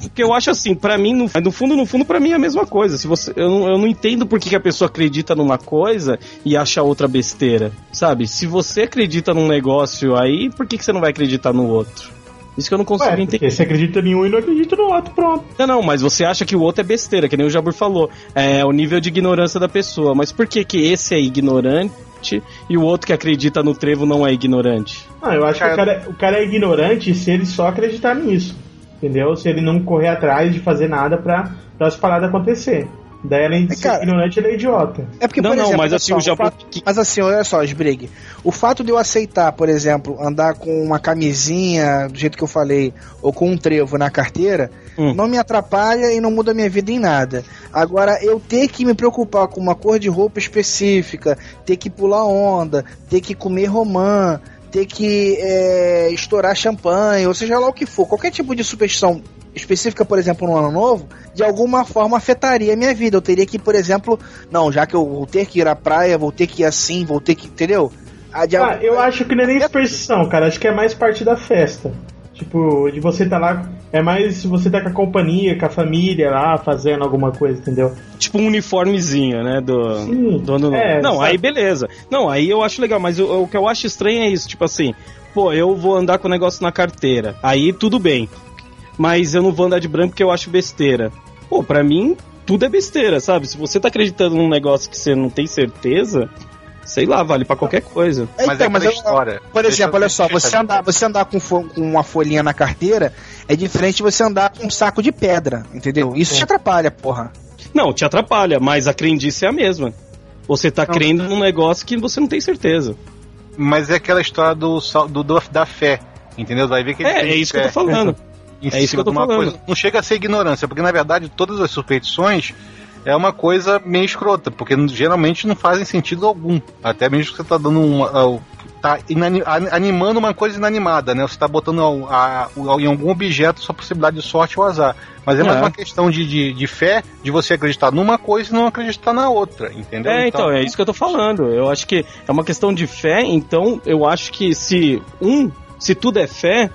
Porque eu acho assim, pra mim, no, no fundo, no fundo, pra mim é a mesma coisa. Se você, eu, não, eu não entendo por que, que a pessoa acredita numa coisa e acha outra besteira. Sabe? Se você acredita num negócio aí, por que, que você não vai acreditar no outro? Isso que eu não consigo Ué, entender. porque você acredita em um e não acredita no outro, pronto. Não, não, mas você acha que o outro é besteira, que nem o Jabur falou. É o nível de ignorância da pessoa. Mas por que, que esse é ignorante e o outro que acredita no trevo não é ignorante? Ah, eu acho que o cara, o cara é ignorante se ele só acreditar nisso. Entendeu? Se ele não correr atrás de fazer nada pra, pra as paradas acontecer. Daí, além de É, ser cara- ignorante, ele é idiota. É porque, Não, por não, exemplo, mas assim, só, o Jabu- fato- Mas assim, olha só, Sbrig. O fato de eu aceitar, por exemplo, andar com uma camisinha, do jeito que eu falei, ou com um trevo na carteira, Hum. não me atrapalha e não muda a minha vida em nada. Agora, eu ter que me preocupar com uma cor de roupa específica, ter que pular onda, ter que comer romã, ter que é, estourar champanhe, ou seja lá o que for, qualquer tipo de superstição específica, por exemplo, no ano novo, de alguma forma afetaria a minha vida. Eu teria que, por exemplo, não, já que eu vou ter que ir à praia, vou ter que ir assim, vou ter que. Entendeu? Ah, eu acho que não é nem superstição, cara. Acho que é mais parte da festa. Tipo, de você tá lá. É mais se você tá com a companhia, com a família lá, fazendo alguma coisa, entendeu? Tipo um uniformezinho, né? Do, Sim, do ano novo. é, Não, sabe? aí beleza. Não, aí eu acho legal, mas o, o que eu acho estranho é isso, tipo assim, pô, eu vou andar com o negócio na carteira. Aí tudo bem. Mas eu não vou andar de branco porque eu acho besteira. Pô, pra mim, tudo é besteira, sabe? Se você tá acreditando num negócio que você não tem certeza, sei lá, vale pra qualquer coisa. É, Mas então, é mas eu- história. Por Deixa exemplo, olha só, você andar, você andar com, com uma folhinha na carteira é diferente de você andar com um saco de pedra, entendeu? Isso te atrapalha, porra. Não, te atrapalha, mas a crendice é a mesma. Você tá crendo num negócio que você não tem certeza. Mas é aquela história do, sal- do, do- da fé. Entendeu? Vai ver que ele É, é isso que eu fé tô falando. (laughs) em é cima de uma falando. coisa. Não chega a ser ignorância, porque na verdade todas as superstições é uma coisa meio escrota, porque geralmente não fazem sentido algum. Até mesmo que você tá dando uma. ah, tá a- animando uma coisa inanimada, né? Você tá botando a- a- em algum objeto sua possibilidade de sorte ou azar. Mas é, mais É. uma questão de, de, de fé, de você acreditar numa coisa e não acreditar na outra, entendeu? É, então, é isso que eu tô falando. Eu acho que é uma questão de fé, então eu acho que se um, se tudo é fé,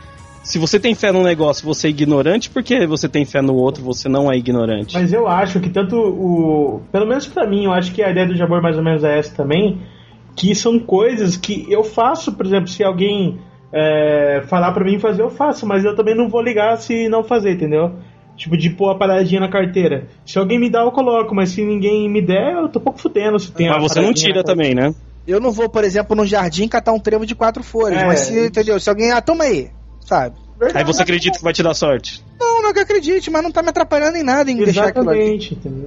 se você tem fé num negócio, você é ignorante, porque você tem fé no outro, você não é ignorante. Mas eu acho que tanto o. Pelo menos pra mim, eu acho que a ideia do Jabor mais ou menos é essa também. Que são coisas que eu faço, por exemplo, se alguém é, falar pra mim fazer, eu faço, mas eu também não vou ligar se não fazer, entendeu? Tipo, de pôr a paradinha na carteira. Se alguém me dá, eu coloco, mas se ninguém me der, eu tô pouco fudendo se tem a Mas você não tira também, né? Eu não vou, por exemplo, no jardim catar um trevo de quatro folhas, É. mas se, entendeu? Se alguém, ah, toma aí, sabe? Aí você acredita que vai te dar sorte. Não, não que eu acredite, mas não tá me atrapalhando em nada em deixar aquilo ali. Exatamente, entendeu?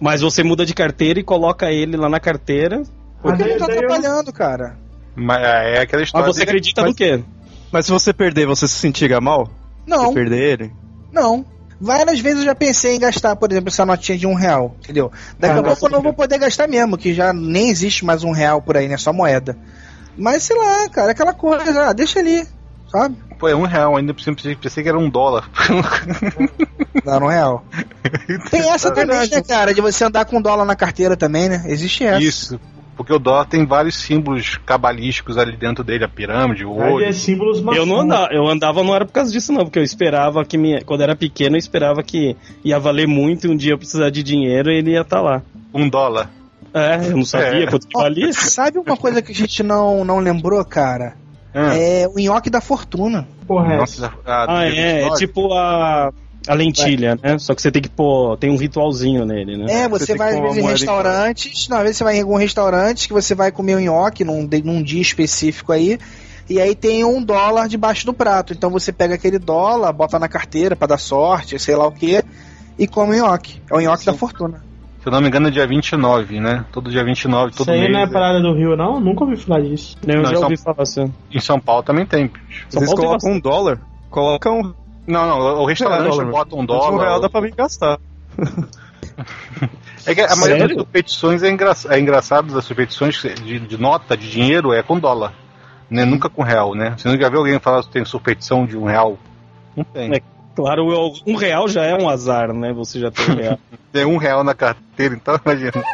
Mas você muda de carteira e coloca ele lá na carteira. Porque Daí- não tá daí eu- atrapalhando, cara. Mas é aquela Mas história. você acredita no quê? Mas se você perder, você se sentiria mal? Não, Se perder ele? não. Várias vezes eu já pensei em gastar, por exemplo, essa notinha de um real, entendeu? Daqui Ah, a pouco eu não vou poder gastar mesmo, que já nem existe mais um real por aí, né? Só moeda. Mas sei lá, cara, aquela coisa, ah, deixa ali, sabe? Pô, é um real, ainda pensei, pensei que era um dólar. (laughs) Dar um real. (laughs) Tem essa também, né, cara, de você andar com dólar na carteira também, né? Existe essa. Isso. Porque o dólar tem vários símbolos cabalísticos ali dentro dele, a pirâmide, o olho. é símbolos Eu não andava, eu andava não era por causa disso não, porque eu esperava que minha, quando era pequeno eu esperava que ia valer muito e um dia eu precisar de dinheiro e ele ia estar lá. Um dólar. É, eu não sabia É. quanto que valia. sabe uma coisa que a gente não, não lembrou, cara? Ah, É o nhoque da fortuna. Porra, é nossa, a- a- Ah, é, é 29. tipo a, a lentilha, né? Só que você tem que pôr, tem um ritualzinho nele, né? É, Você você, vai às vezes em restaurantes, não, às vezes você vai em algum restaurante que você vai comer um nhoque num, num dia específico aí, e aí tem um dólar debaixo do prato. Então você pega aquele dólar, bota na carteira pra dar sorte, sei lá o que, e come o nhoque. É o nhoque da fortuna. Se eu não me engano, é dia 29, né? Todo dia 29, todo Isso aí mês. não é é. parada do Rio, não? Nunca ouvi falar disso. Eu Não, já só- ouvi falar assim. Em São Paulo também tem. bicho. São Vocês Paulo colocam um dólar? Coloca um, Não, não, o restaurante dólar, bota um um dólar. real dá pra vir gastar. (laughs) É que a maioria Sério? das competições é, engra... é engraçado, das competições de, de nota, de dinheiro, é com dólar. Né? Nunca com real, né? Você nunca viu alguém falar que tem superstição de um real? Não tem. É. Claro, um real já é um azar, né? Você já tem um real. (laughs) Tem um real na carteira, então imagina.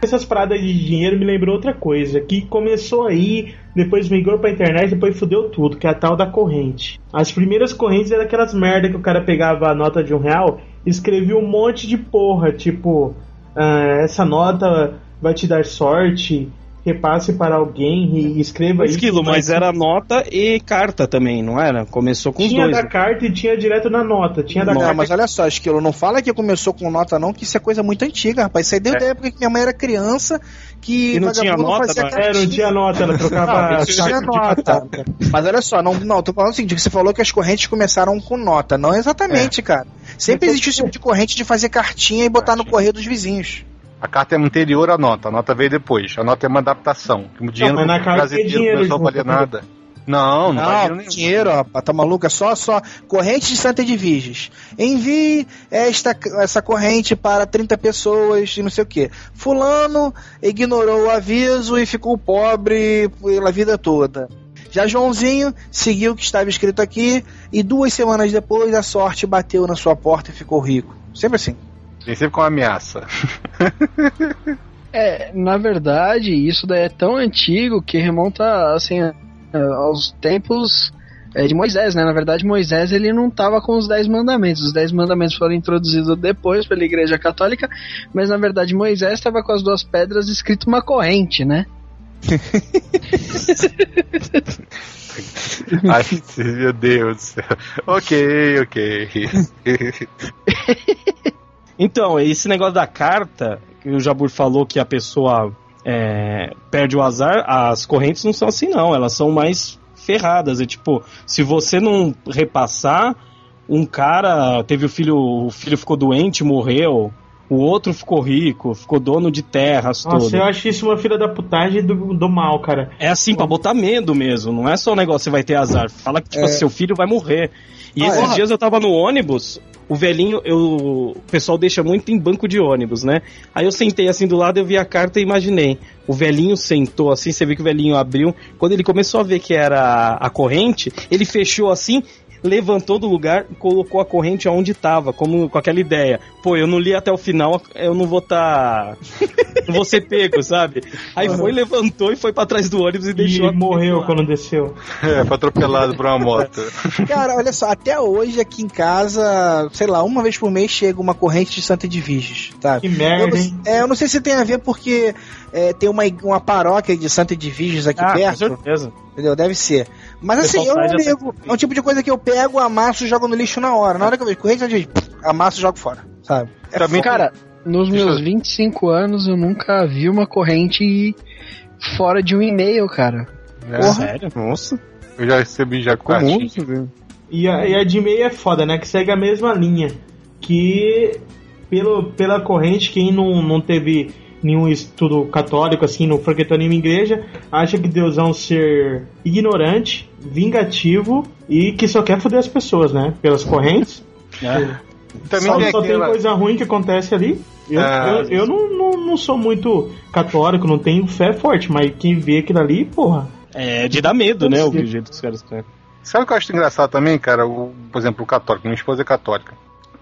Essas paradas de dinheiro me lembrou outra coisa, que começou aí, depois migrou pra internet, depois fudeu tudo, que é a tal da corrente. As primeiras correntes eram aquelas merda que o cara pegava a nota de um real e escrevia um monte de porra, tipo, ah, essa nota vai te dar sorte, repasse para alguém e escreva isso. Esquilo, mas era nota e carta também, não era? Começou com os Tinha dois. da carta e tinha direto na nota. Tinha da Não, carta. mas olha só, Esquilo, não fala que começou com nota não, que isso é coisa muito antiga, rapaz. Isso aí desde a época que minha mãe era criança, que E não tinha vagabundo nota, fazia não é? É, tinha nota, ela trocava (laughs) Não, tinha nota. Mas olha só, não, não, tô falando o seguinte, que você falou que as correntes começaram com nota. Não exatamente, cara. Sempre existiu esse tipo de corrente de fazer cartinha e botar no correio dos vizinhos. A carta é anterior à nota, a nota veio depois. A nota é uma adaptação. O dinheiro mas na carta tem dinheiro começou a junto, valer né? nada. Não, não, Não, dinheiro dinheiro, rapaz, tá maluco? É só, só corrente de Santa Edviges. Envie esta, essa corrente para 30 pessoas e não sei o que. Fulano ignorou o aviso e ficou pobre pela vida toda. Já Joãozinho seguiu o que estava escrito aqui e duas semanas depois a sorte bateu na sua porta e ficou rico. Sempre assim. Tem sempre com uma ameaça. É, na verdade, isso daí é tão antigo que remonta, assim, aos tempos é, de Moisés, né? Na verdade, Moisés, ele não tava com os Dez Mandamentos. Os Dez Mandamentos foram introduzidos depois pela Igreja Católica, mas na verdade Moisés estava com as duas pedras escrito uma corrente, né? (laughs) Ai, meu Deus do céu. Ok, ok. (laughs) Então, esse negócio da carta, que o Jabur falou que a pessoa é, perde o azar, as correntes não são assim, não. Elas são mais ferradas. É tipo, se você não repassar, um cara teve o filho, o filho ficou doente, morreu. O outro ficou rico, ficou dono de terras Nossa, todas. eu acho isso uma filha da putagem do, do mal, cara. É assim, pra botar medo mesmo. Não é só o negócio você vai ter azar. Fala que tipo, É. seu filho vai morrer. E Ah, esses é. dias eu tava no ônibus, o velhinho, eu, o pessoal deixa muito em banco de ônibus, né? Aí eu sentei assim do lado, eu vi a carta e imaginei. O velhinho sentou assim, você vê que o velhinho abriu. Quando ele começou a ver que era a corrente, ele fechou assim, levantou do lugar e colocou a corrente aonde tava, como com aquela ideia. Pô, eu não li até o final, eu não vou tá. não vou ser pego, (laughs) sabe? Aí foi, levantou e foi pra trás do ônibus e E deixou. ele morreu lá. quando desceu. É, foi atropelado por uma moto. (laughs) Cara, olha só, até hoje aqui em casa, sei lá, uma vez por mês chega uma corrente de Santa Edviges, sabe? Que merda, eu, hein? não- é, eu não sei se tem a ver porque é, tem uma, uma paróquia de Santa Edviges aqui Ah, com perto, certeza. entendeu? Deve ser. Mas assim, eu não já ligo. É um tipo de coisa que eu pego, amasso e jogo no lixo na hora. Na hora que eu vejo corrente de amasso e jogo fora, sabe? É Também- Cara, nos Deixa meus eu- 25 anos eu nunca vi uma corrente fora de um e-mail, cara. É, Sério? Nossa, Eu já recebi já com velho. E a, e a de meio é foda, né? Que segue a mesma linha. Que pelo, pela corrente, quem não, não teve nenhum estudo católico, assim, não frequentou nenhuma igreja, acha que Deus é um ser ignorante, vingativo e que só quer foder as pessoas, né? Pelas correntes. Também só tem só tem coisa ruim que acontece ali. Eu, Ah, eu, eu não, não, não sou muito católico, não tenho fé forte, mas quem vê aquilo ali, porra. É de dar medo, né? O jeito que os caras estão. Sabe o que eu acho engraçado também, cara? O, por exemplo, o católico. Minha esposa é católica.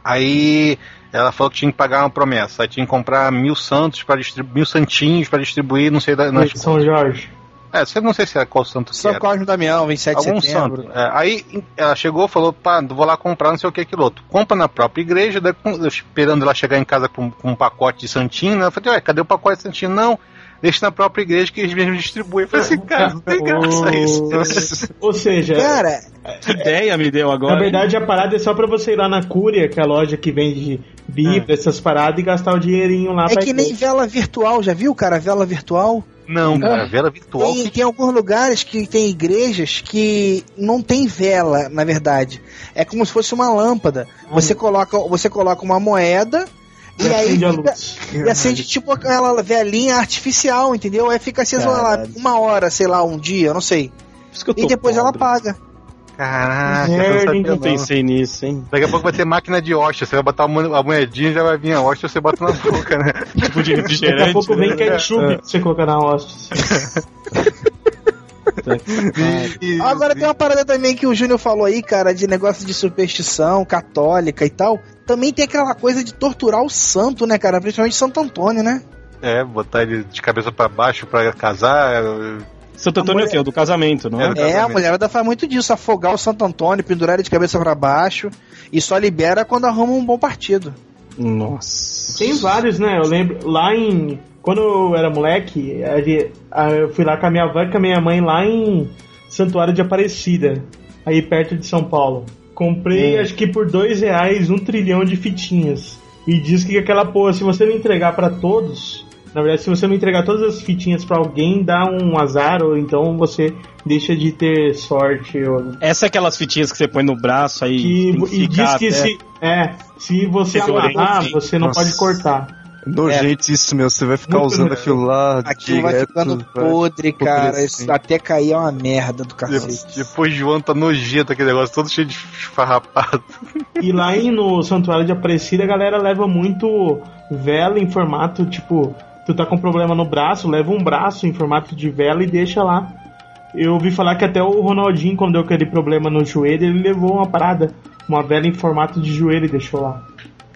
Aí ela falou que tinha que pagar uma promessa. Aí tinha que comprar mil santos para distribuir, mil santinhos para distribuir, não sei da. Nas, São Jorge. é, você não sei se é qual santo que São era. Cosme e Damião, 27 de Algum setembro. santo. É, aí ela chegou e falou, pá, vou lá comprar não sei o que aquilo outro. Compra na própria igreja, daí, esperando ela chegar em casa com, com um pacote de santinho, né? Eu falei, ué, cadê o pacote de santinho? Não, deixa na própria igreja que eles mesmos distribuem. Eu falei assim, cara, não tem graça isso. (laughs) Ou seja, Cara, Que ideia me deu agora. Na verdade, a parada é só pra você ir lá na Cúria, que é a loja que vende Bíblia, essas paradas, e gastar o dinheirinho lá é pra que nem vela virtual, já viu, cara? Vela virtual? Não, cara, vela virtual. Tem, tem alguns lugares que tem igrejas que não tem vela, na verdade. É como se fosse uma lâmpada. Você coloca, você coloca uma moeda e, E aí acende a fica- luz. e acende tipo aquela velinha artificial, entendeu? Aí fica acesa lá Caralho. uma hora, sei lá, um dia, eu não sei. E depois ela pobre. paga. Caraca, Merda, eu não pensei nisso, hein? Daqui a pouco vai ter máquina de hóstia. Você vai botar a mo- a moedinha já vai vir a hóstia você bota na boca, né? (laughs) Tipo de Daqui a refrigerante. pouco vem né? ketchup pra você colocar na hóstia. Agora tem uma parada também que o Júnior falou aí, cara, de negócio de superstição católica e tal. Também tem aquela coisa de torturar o santo, né, cara? Principalmente Santo Antônio, né? É, botar ele de cabeça pra baixo pra casar. Santo Antônio é o quê? O do casamento, não é? É, a mulherada faz muito disso, afogar o Santo Antônio, pendurar ele de cabeça pra baixo e só libera quando arruma um bom partido. Nossa. Tem vários, né? Eu lembro lá em. Quando eu era moleque, eu fui lá com a minha avó e com a minha mãe lá em Santuário de Aparecida, aí perto de São Paulo. Comprei, acho que por dois reais, um trilhão de fitinhas. E diz que aquela porra, se você não entregar pra todos, na verdade, se você não entregar todas as fitinhas pra alguém, dá um azar, ou então você deixa de ter sorte. Ou... Essa é aquelas fitinhas que você põe no braço aí. Que, e diz que até- se, é, se você Tesourento. amarrar, você não Nossa. pode cortar. Nojento isso, meu. Você vai ficar Muito usando aquilo lá Aquilo vai direto. ficando vai podre, cara. apodrecendo. Isso até cair é uma merda do cacete. Depois de ano tá nojento aquele negócio, todo cheio de farrapado. E lá em, no Santuário de Aparecida, a galera leva muito vela em formato, tipo, tu tá com problema no braço, leva um braço em formato de vela e deixa lá. Eu ouvi falar que até o Ronaldinho, quando deu aquele problema no joelho, ele levou uma parada, uma vela em formato de joelho e deixou lá.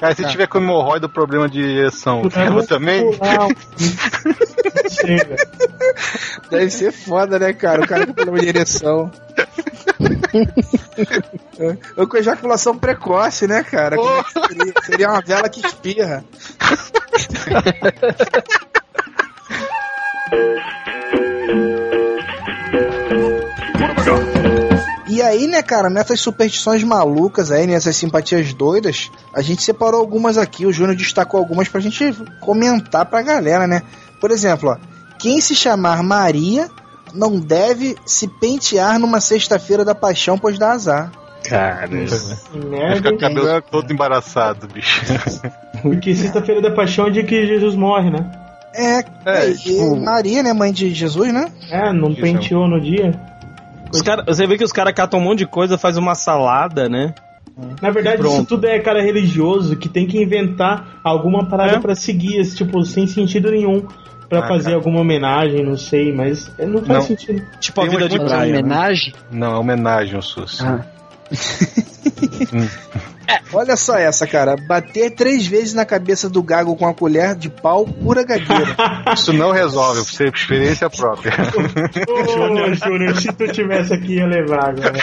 Cara, se tiver com hemorroida, problema de ereção, leva também? Velho. (laughs) Deve ser foda, né, cara? O cara com problema de ereção. Ou com ejaculação precoce, né, cara? É que seria? Seria uma vela que espirra. E aí, né, cara, nessas superstições malucas aí, nessas simpatias doidas, a gente separou algumas aqui, o Júnior destacou algumas pra gente comentar pra galera, né? Por exemplo, ó, quem se chamar Maria não deve se pentear numa sexta-feira da paixão, pois dá azar. Cara, Vai merda, ficar com o cabelo todo embaraçado, bicho. (laughs) Porque sexta-feira da paixão é o dia que Jesus morre, né? É, É, e- tipo- Maria, né, mãe de Jesus, né? É, não penteou no dia. Os cara, você vê que os caras catam um monte de coisa, faz uma salada, né? Na verdade, Pronto. isso tudo é cara religioso que tem que inventar alguma parada É. pra seguir, esse, tipo, sem sentido nenhum. Pra Ah, fazer cara. alguma homenagem, não sei, mas é, não faz Não. sentido. Tipo a vida de praia. né? homenagem? Não, é homenagem ao SUS. Ah. (laughs) Olha só essa, cara. Bater três vezes na cabeça do gago com a colher de pau, pura gagueira. (laughs) Isso não resolve, você experiência própria. Ô, Júnior, se tu tivesse aqui, ia levar agora.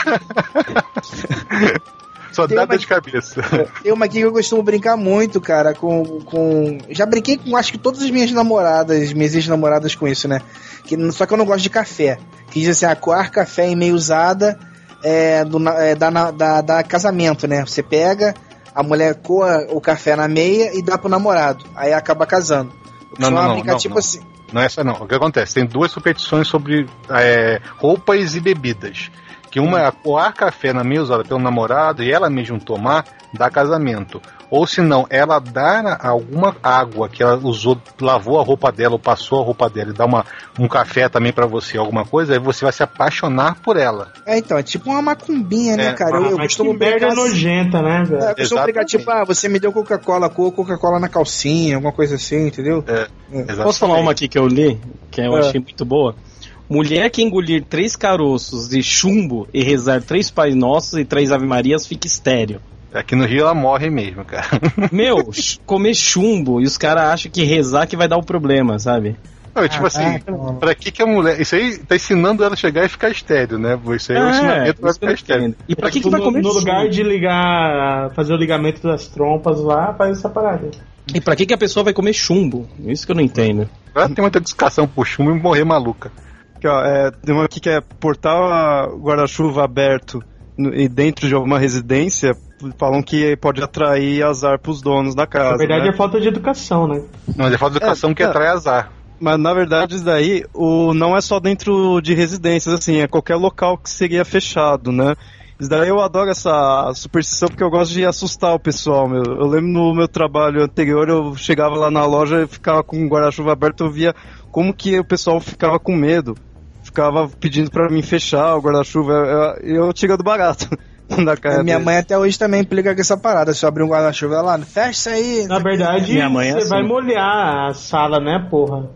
Só Tem dá uma- de cabeça. (laughs) Tem uma aqui que eu costumo brincar muito, cara, com. com... Já brinquei com acho que todas as minhas namoradas, minhas ex-namoradas com isso, né? Que, só que eu não gosto de café. Que diz assim, ah, coar café em meia usada é, do, é, da, da, da casamento, né? Você pega, a mulher coa o café na meia e dá pro namorado. Aí acaba casando. Eu Não, costumo não, não, não, tipo não. assim. Não é essa não. O que acontece? Tem duas superstições sobre é, roupas e bebidas. Que uma é coar café na meia usada pelo namorado e ela mesmo tomar, dá casamento. Ou se não, ela dá alguma água que ela usou, lavou a roupa dela ou passou a roupa dela e dá uma, um café também pra você, alguma coisa, aí você vai se apaixonar por ela. É, então, é tipo uma macumbinha, né, É, cara? Eu, eu Mas costumo brincar assim. nojenta, né, velho? É, eu costumo brincar, Exatamente. tipo, ah, você me deu Coca-Cola, coa Coca-Cola na calcinha, alguma coisa assim, entendeu? Posso falar uma aqui que eu li, que eu É. achei muito boa? Mulher que engolir três caroços de chumbo e rezar três Pai Nossos e três Ave Marias fica estéreo. Aqui no Rio ela morre mesmo, cara. (laughs) Meu, comer chumbo e os caras acham que rezar que vai dar o problema, sabe? Não, tipo assim, pra que que a mulher. Isso aí tá ensinando ela a chegar e ficar estéreo, né? Isso aí é, o ensinamento pra isso que eu ficar estéreo. E pra É que, que tipo, vai no, comer no chumbo? lugar de ligar, fazer o ligamento das trompas lá, faz essa parada. E pra que, que a pessoa vai comer chumbo? Isso que eu não entendo. Ela tem muita discação por chumbo e morrer maluca. Aqui, ó, é, tem uma aqui que é portar o guarda-chuva aberto no- e dentro de alguma residência, falam que pode atrair azar pros donos da casa. Na verdade né? é falta de educação, né? Não, mas é falta de educação É, que é. atrai azar. Mas na verdade isso daí o, não é só dentro de residências, assim, é qualquer local que seria fechado, né? Isso daí eu adoro essa superstição porque eu gosto de assustar o pessoal, meu. Eu lembro no meu trabalho anterior, eu chegava lá na loja e ficava com o guarda-chuva aberto, eu via como que o pessoal ficava com medo. Ficava pedindo pra mim fechar o guarda-chuva. Eu, eu tiro do barato. (laughs) Minha mãe até hoje também implica com essa parada. Se eu abrir um guarda-chuva, ela, fecha isso aí. Na verdade, Minha mãe é você assim. vai molhar a sala, né, porra?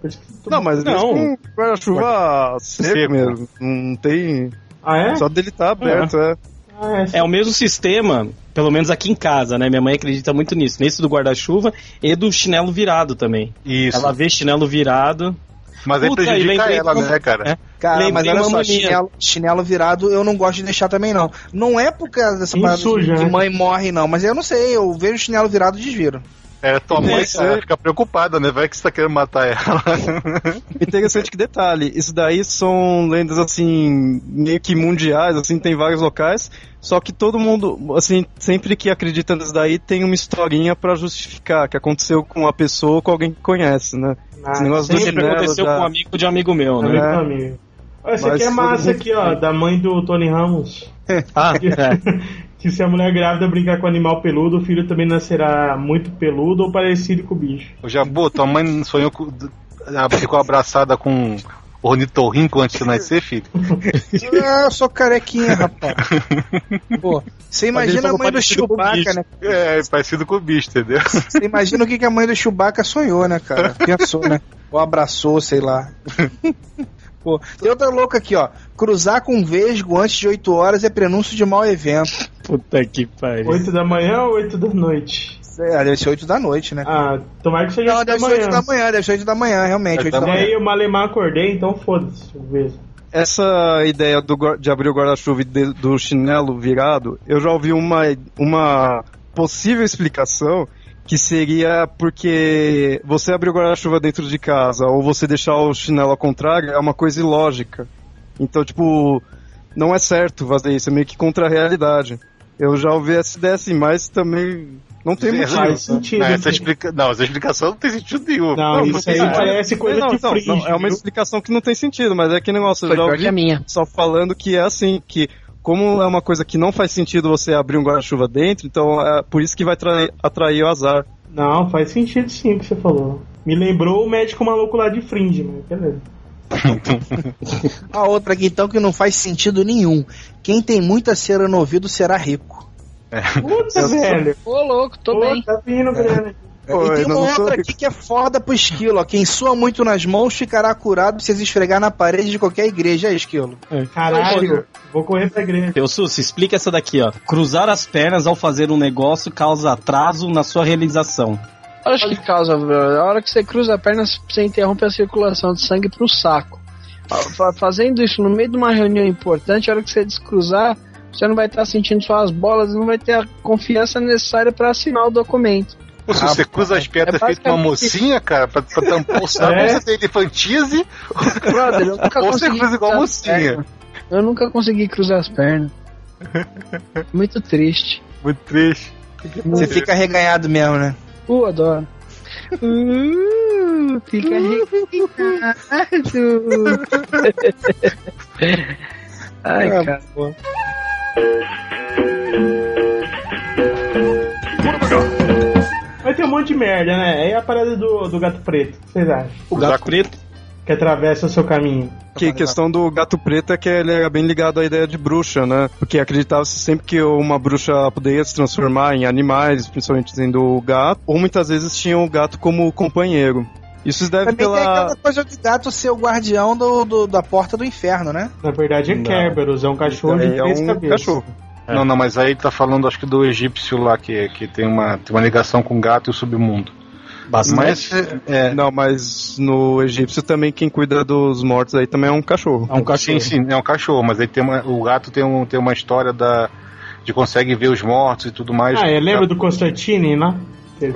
Não, mas Não. com guarda-chuva seco, Seco. mesmo. Não tem. Ah, é? Só dele tá aberto, é. Ah, é. É o mesmo sistema, pelo menos aqui em casa, né? Minha mãe acredita muito nisso. Nesse do guarda-chuva e do chinelo virado também. Isso. Ela vê chinelo virado. Mas aí Puta, e prejudica lembrei ela, de uma- né, cara? É. Cara, Lembrei mas olha uma só, mania. chinelo, chinelo virado eu não gosto de deixar também, não. Não é por causa dessa parada suja, de né? mãe morre, não. Mas eu não sei, eu vejo chinelo virado e desviro. É, tua mãe cara, aí. fica preocupada, né? Vai que você tá querendo matar ela. (laughs) Interessante que detalhe, isso daí são lendas assim, meio que mundiais, assim, tem vários locais, só que todo mundo, assim, sempre que acredita nisso daí tem uma historinha pra justificar que aconteceu com a pessoa ou com alguém que conhece, né? Ah, Esse negócio do Sempre aconteceu já- com um amigo de um amigo meu, né? do amigo. Olha, Esse Mas aqui é massa aqui, ó, da mãe do Tony Ramos. (laughs) Ah, é. (laughs) que se a mulher grávida brincar com animal peludo, o filho também nascerá muito peludo ou parecido com o bicho. Ô, Jabu, tua mãe sonhou com. Ficou abraçada com ornitorrinco antes de nascer, filho? (laughs) Ah, eu sou carequinha, rapaz. Pô, você imagina a mãe do Chewbacca, né? É, parecido com o bicho, entendeu? Você imagina o que, que a mãe do Chewbacca sonhou, né, cara? Pensou, né? Ou abraçou, sei lá. Pô, tem outra louca aqui, ó. Cruzar com vesgo antes de 8 horas é prenúncio de mau evento. Puta que pariu. 8 da manhã ou 8 da noite? É, deve ser 8 da noite, né? Ah, tomara que seja Não, 8 da deve ser manhã. 8 da manhã, deve ser 8 da manhã, realmente, É, 8 da tá E manhã. aí o Malemar acordei, então foda-se. Essa ideia do de abrir o guarda-chuva e de- do chinelo virado, eu já ouvi uma, uma possível explicação que seria porque você abrir o guarda-chuva dentro de casa ou você deixar o chinelo ao contrário é uma coisa ilógica. Então, tipo, não é certo fazer isso, é meio que contra a realidade. Eu já ouvi essa ideia assim, mas também não tem motivo. Faz sentido. Não, essa, explica... não, essa explicação não tem sentido nenhum. Não, Não, isso aí parece coisa não, de não, fringe. não, é uma explicação que não tem sentido, mas é que negócio, Foi já ouvi que a minha. só falando que é assim, que como é uma coisa que não faz sentido você abrir um guarda-chuva dentro, então é por isso que vai atrair, atrair o azar. Não, faz sentido sim o que você falou. Me lembrou o médico maluco lá de fringe, mas (laughs) beleza. A outra aqui, então, que não faz sentido nenhum. Quem tem muita cera no ouvido será rico. Putz, velho. Ô, louco, tô Pô, bem. tá vindo grana. Pô, e tem uma sou outra aqui que é foda pro esquilo, ó. Quem sua muito nas mãos ficará curado se esfregar na parede de qualquer igreja, aí, esquilo. Caralho, vou correr pra igreja. Teu Sus, explica essa daqui, ó. Cruzar as pernas ao fazer um negócio causa atraso na sua realização. Acho que causa, bro. A hora que você cruza a perna, você interrompe a circulação de sangue pro saco. Fa- Fazendo isso no meio de uma reunião importante, a hora que você descruzar, você não vai estar sentindo suas bolas, não vai ter a confiança necessária para assinar o documento. Se você cruza as pernas é feito uma mocinha, cara, pra, pra tampar o saco, É. você tem elefantise, Brother, eu nunca (laughs) ou você consegui. cruza igual cruzar as mocinha. pernas. Eu nunca consegui cruzar as pernas. (laughs) Muito triste. Muito triste. Você fica reganhado mesmo, né? Uh, adoro. Uh, fica arrepiado. (laughs) Ai, É, cara. Vai ter um monte de merda, né? Aí a parada do, do gato preto. O que vocês acham? O gato preto. Que atravessa o seu caminho. Que a questão do gato preto é que ele era bem ligado à ideia de bruxa, né? Porque acreditava-se sempre que uma bruxa poderia se transformar em animais, principalmente sendo gato, ou muitas vezes tinha o gato como companheiro. Isso deve Também tem pela. aquela coisa de gato ser o guardião do, do- da porta do inferno, né? Na verdade é Não. Kerberos, é um cachorro de É três um cabeças. cachorro. Não, não, mas aí tá falando, acho que do egípcio lá, que, que tem, uma, tem uma ligação com o gato e o submundo. Mas, é, Não, mas no egípcio também quem cuida dos mortos aí também é um cachorro. É um cachorro. sim, sim, é um cachorro, mas aí tem uma, o gato tem, um, tem uma história da, de consegue ver os mortos e tudo mais. Ah, é, lembra do Constantine, né?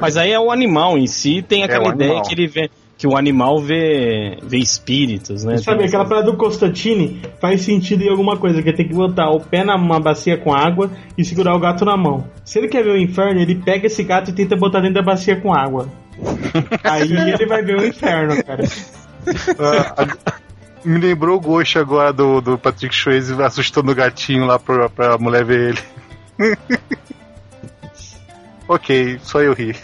Mas aí é o animal em si, tem aquela É, ideia que ele vê. Que o animal vê, vê espíritos, né? Sabe, aquela parada do Constantine faz sentido em alguma coisa, que ele tem que botar o pé numa bacia com água e segurar o gato na mão. Se ele quer ver o inferno, ele pega esse gato e tenta botar dentro da bacia com água. (laughs) Aí ele vai ver o inferno, cara. (laughs) Ah, me lembrou o Ghost agora do, do Patrick Swayze assustando o gatinho lá pra, pra mulher ver ele. (laughs) ok, só eu ri. (laughs)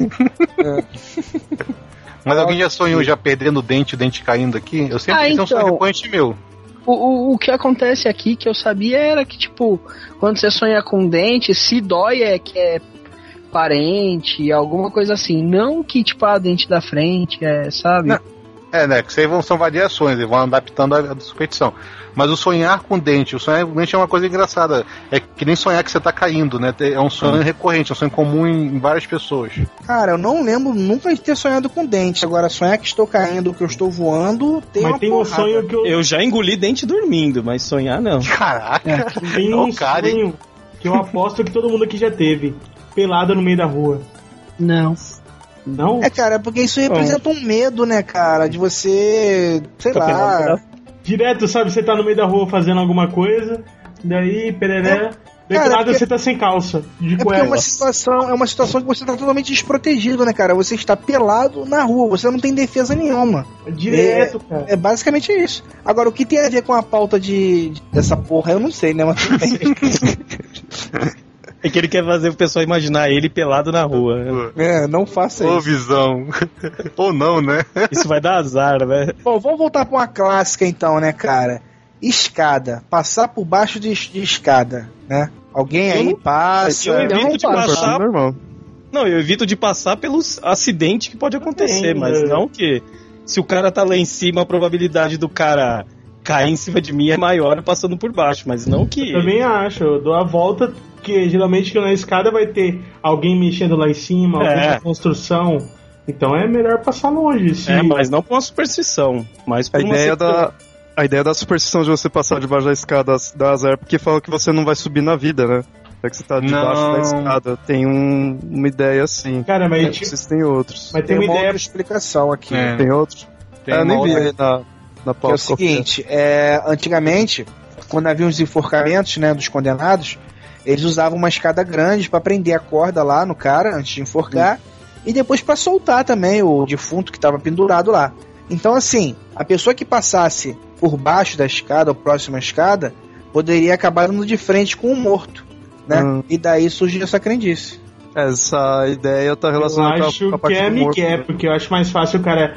Mas alguém já sonhou já perdendo o dente, o dente caindo aqui? Eu sempre Ah, tive um sonho então. recorrente meu. O, o, o que acontece aqui que eu sabia era que, tipo, quando você sonha com dente, se dói é que é parente, alguma coisa assim. Não que, tipo, a dente da frente, é, sabe? Não. É, né? Que isso aí vão, são variações, eles vão adaptando a, a superstição. Mas o sonhar com dente, o sonhar com dente é uma coisa engraçada. É que nem sonhar que você tá caindo, né? É um sonho recorrente, é um sonho comum em, em várias pessoas. Cara, eu não lembro nunca de ter sonhado com dente. Agora, sonhar que estou caindo, que eu estou voando, tem Mas uma tem um sonho que eu. Eu já engoli dente dormindo, mas sonhar não. Caraca! (laughs) Tem Ô, um cara, hein? sonho que eu aposto que todo mundo aqui já teve. Pelada no meio da rua. Não. Não? É, cara, porque isso representa um medo, né, cara? De você, sei Fica lá. Direto, sabe? Você tá no meio da rua fazendo alguma coisa, daí, pereré. daí Cara, do nada porque- você tá sem calça, de É é uma situação, é uma situação que você tá totalmente desprotegido, né, cara? Você está pelado na rua, você não tem defesa nenhuma. Direto, cara. É basicamente isso. Agora, o que tem a ver com a pauta de, de- dessa porra, eu não sei, né? Mas. (laughs) É que ele quer fazer o pessoal imaginar ele pelado na rua. é, não faça Ô, isso. visão. (laughs) Ou não, né? Isso vai dar azar, né? Bom, vamos voltar pra uma clássica então, né, cara? Escada. Passar por baixo de, de escada, né? Alguém Eu aí não- passa. eu evito não de passo. É passar. normal. Não, eu evito de passar pelos acidentes que pode acontecer, Também, mas né? não que se o cara tá lá em cima, a probabilidade do cara cair em cima de mim é maior passando por baixo, mas não que. Eu também acho, eu dou a volta, que geralmente na escada vai ter alguém mexendo lá em cima, alguém É. na construção. Então é melhor passar longe. Se... É, mas não por uma superstição, mas A uma ideia, da, a ideia da superstição de você passar debaixo da escada dá azar porque fala que você não vai subir na vida, né? É que você tá debaixo Não. da escada. Tem um- uma ideia assim. Cara, mas, É, tipo, Vocês têm outros. mas Tem tem uma uma ideia. outra explicação aqui. É. Tem outros? Tem Ah, eu nem uma vi outra- na, na Que é o seguinte, é, antigamente, quando havia os enforcamentos, né, dos condenados, eles usavam uma escada grande pra prender a corda lá no cara antes de enforcar e depois pra soltar também o defunto que estava pendurado lá. Então, assim, a pessoa que passasse por baixo da escada ou próxima à escada poderia acabar dando de frente com o morto, né? Hum. E daí surgiu essa crendice. Essa ideia tá Eu relacionada com a- com a que parte é do morto. Miguel, né? porque eu acho mais fácil o cara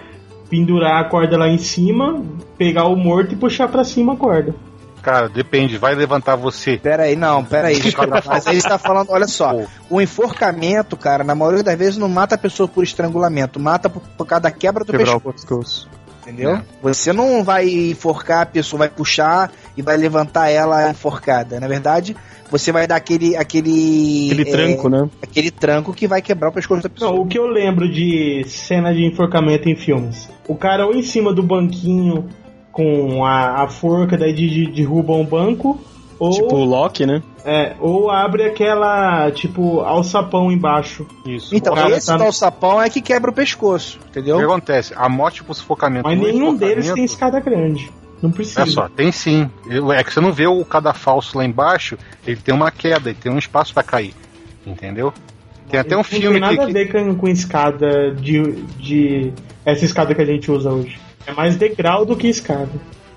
pendurar a corda lá em cima, pegar o morto e puxar pra cima a corda. Cara, depende, vai levantar você. Pera aí, não, pera aí. (laughs) Mas aí você tá falando, olha só, Pô. o enforcamento, cara, na maioria das vezes não mata a pessoa por estrangulamento, mata por, por causa da quebra do Quebrar pescoço. pescoço. Entendeu? É. Você não vai enforcar a pessoa, vai puxar e vai levantar ela enforcada. Na verdade, você vai dar aquele. Aquele, Aquele é, tranco, né? Aquele tranco que vai quebrar o pescoço da pessoa. Não, o que eu lembro de cena de enforcamento em filmes? O cara ou em cima do banquinho com a, a forca, daí de, de, derruba um banco, ou, Tipo o Loki, né? é, ou abre aquela, tipo, alçapão embaixo. Isso. Então, esse tá- alçapão é que quebra o pescoço, O que entendeu? acontece? A morte por sufocamento. Mas nenhum deles tem escada grande. Não precisa. É só, tem sim. É que você não vê o cadafalso lá embaixo, ele tem uma queda, ele tem um espaço pra cair. Entendeu? Tem até um não filme tem nada que. a ver com, com escada de, de. Essa escada que a gente usa hoje. É mais degrau do que escada.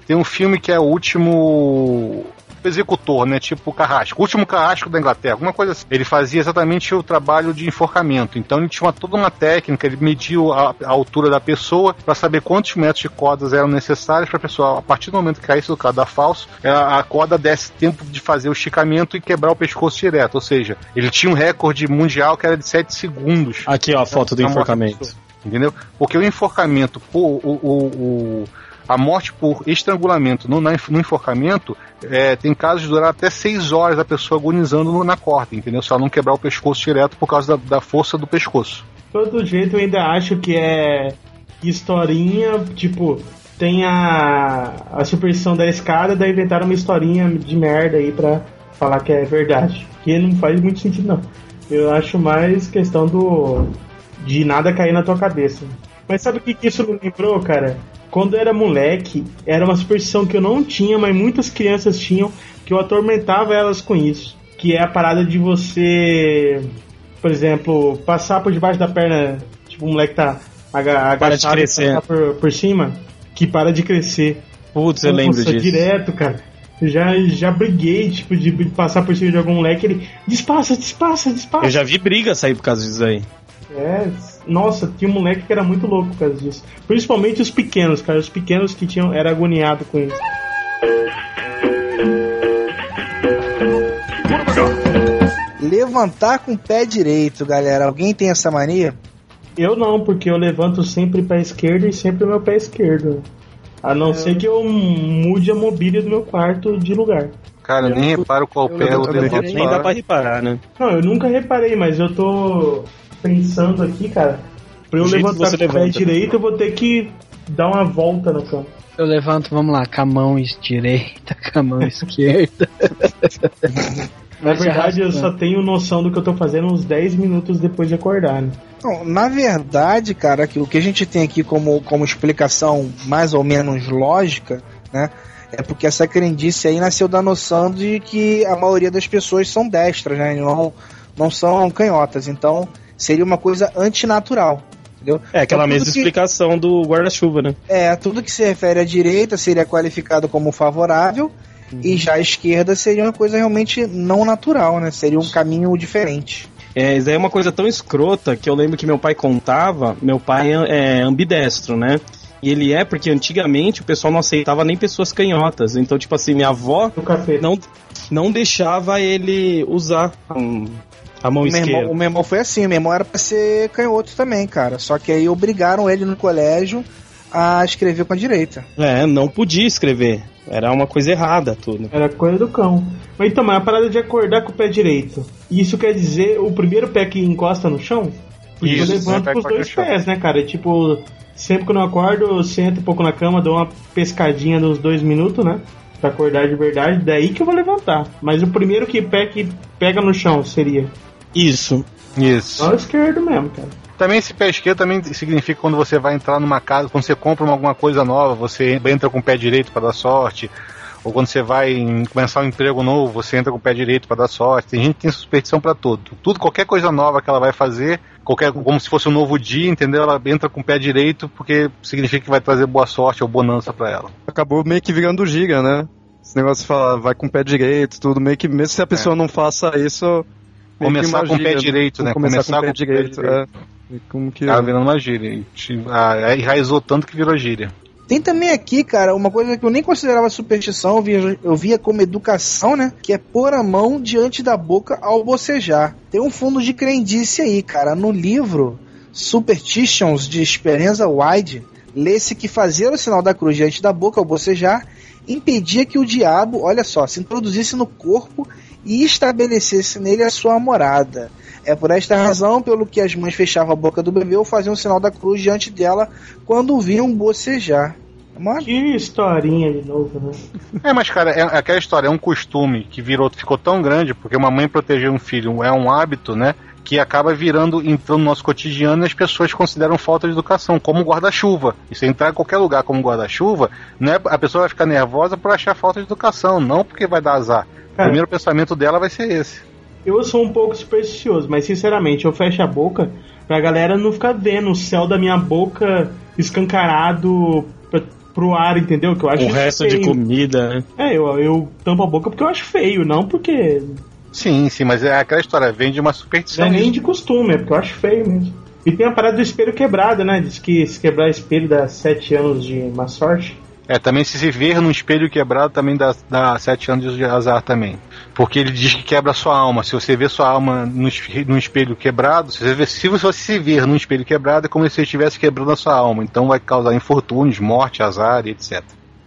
Tem um filme que é o último executor, né? Tipo o Carrasco. O último Carrasco da Inglaterra, alguma coisa assim. Ele fazia exatamente o trabalho de enforcamento. Então ele tinha uma- toda uma técnica, ele mediu a, a altura da pessoa para saber quantos metros de cordas eram necessários para a pessoa, a partir do momento que caísse do cadafalso, a, a corda desse tempo de fazer o esticamento e quebrar o pescoço direto. Ou seja, ele tinha um recorde mundial que era de 7 segundos. Aqui, ó, a foto do enforcamento. Entendeu? Porque o enforcamento, o, o, o- a morte por estrangulamento no, no enforcamento, é, tem casos de durar até 6 horas a pessoa agonizando na corda, entendeu? Se ela não quebrar o pescoço direto por causa da, da força do pescoço. todo jeito eu ainda acho que é historinha, tipo, tem a, a superstição da escada, daí inventaram uma historinha de merda aí pra falar que é verdade. Que não faz muito sentido não. Eu acho mais questão do de nada cair na tua cabeça. Mas sabe o que, que isso me lembrou, cara? Quando eu era moleque, era uma superstição que eu não tinha, mas muitas crianças tinham, que eu atormentava elas com isso. Que é a parada de você por exemplo, passar por debaixo da perna, tipo, o moleque tá aga Para de agachado crescer. passar por, por cima, que para de crescer. Putz, eu lembro Nossa, disso. direto, cara. Já, já briguei, tipo, de passar por cima de algum moleque, ele despassa, despassa, despassa. Eu já vi briga sair por causa disso aí. É, nossa, tinha um moleque que era muito louco por causa disso. Principalmente os pequenos, cara. Os pequenos que tinham era agoniado com isso. Levantar com o pé direito, galera. Alguém tem essa mania? Eu não, porque eu levanto sempre pé esquerdo e sempre meu pé esquerdo. A não é. ser que eu mude a mobília do meu quarto de lugar. Cara, eu nem reparo qual eu pé eu levanto. Nem dá pra reparar, né? Não, eu nunca reparei, mas eu tô pensando aqui, cara. Pra eu levantar o pé levanta. direito, eu vou ter que dar uma volta na cama. Eu levanto, vamos lá, com a mão direita, com a mão esquerda. (laughs) Na verdade, eu só tenho noção do que eu tô fazendo uns 10 minutos depois de acordar, né? Não, na verdade, cara, que o que a gente tem aqui como, como explicação mais ou menos lógica, né? É porque essa crendice aí nasceu da noção de que a maioria das pessoas são destras, né? Não, não são canhotas. Então, seria uma coisa antinatural. Entendeu? É aquela Então, mesma que- explicação do guarda-chuva, né? É, tudo que se refere à direita seria qualificado como favorável e já a esquerda seria uma coisa realmente não natural, né? Seria um caminho diferente. É, isso aí é uma coisa tão escrota que eu lembro que meu pai contava. Meu pai é, é ambidestro, né? E ele é porque antigamente o pessoal não aceitava nem pessoas canhotas. Então, tipo assim, minha avó não, não deixava ele usar um, a mão O meu, esquerda. irmão, o meu irmão foi assim, o meu irmão era pra ser canhoto também, cara. Só que aí obrigaram ele no colégio a escrever com a direita. É, não podia escrever. Era uma coisa errada tudo. Era coisa do cão. Mas então, mas a parada de acordar com o pé direito. Isso quer dizer o primeiro pé que encosta no chão? Porque Isso, eu levanto com os dois pés, né, cara? Tipo, sempre que eu não acordo, eu sento um pouco na cama, dou uma pescadinha nos dois minutos, né? Pra acordar de verdade, daí que eu vou levantar. Mas o primeiro que pé que pega no chão seria. Isso. Isso. Só o esquerdo mesmo, cara. Também esse pé esquerdo também significa quando você vai entrar numa casa, quando você compra uma- alguma coisa nova, você entra com o pé direito para dar sorte. Ou quando você vai em- começar um emprego novo, você entra com o pé direito para dar sorte. Tem gente que tem superstição para tudo. Tudo, qualquer coisa nova que ela vai fazer, qualquer, como se fosse um novo dia, entendeu? Ela entra com o pé direito porque significa que vai trazer boa sorte ou bonança para ela. Acabou meio que virando giga, né? Esse negócio de falar, vai com o pé direito, tudo, meio que, mesmo se a pessoa não faça isso. Começar com o pé gíria, direito, né? Começar, Começar com o pé direito, é. E Como que. Tá virando uma gíria. E te- ah, Enraizou tanto que virou gíria. Tem também aqui, cara, uma coisa que eu nem considerava superstição, eu via, eu via como educação, né? Que é pôr a mão diante da boca ao bocejar. Tem um fundo de crendice aí, cara. No livro Superstitions de Esperanza Wide, lê-se que fazer o sinal da cruz diante da boca ao bocejar impedia que o diabo, olha só, se introduzisse no corpo e estabelecesse nele a sua morada. É por esta razão pelo que as mães fechavam a boca do bebê ou faziam o sinal da cruz diante dela quando o viam bocejar. É uma- Que historinha de novo, né? É, mas cara, é, é aquela história, é um costume que virou, ficou tão grande, porque uma mãe proteger um filho é um hábito, né? Que acaba virando, entrando no nosso cotidiano e as pessoas consideram falta de educação, como guarda-chuva. E se entrar em qualquer lugar como guarda-chuva, não é, a pessoa vai ficar nervosa por achar falta de educação, não porque vai dar azar. O Cara, primeiro pensamento dela vai ser esse. Eu sou um pouco supersticioso, mas sinceramente, eu fecho a boca pra galera não ficar vendo o céu da minha boca escancarado pra, pro ar, entendeu? Que eu acho O resto de feio. comida, né? É, eu, eu tampo a boca porque eu acho feio, não porque. Sim, sim, mas é aquela história, vem de uma Não superstição. é nem de costume, é porque eu acho feio mesmo. E tem a parada do espelho quebrado, né? Diz que se quebrar espelho dá 7 anos de má sorte. É, também se se ver num espelho quebrado também dá, dá sete anos de azar também. Porque ele diz que quebra a sua alma. Se você vê sua alma num espelho quebrado, se você, vê- se você se ver num espelho quebrado, é como se você estivesse quebrando a sua alma. Então vai causar infortúnios, morte, azar e etc.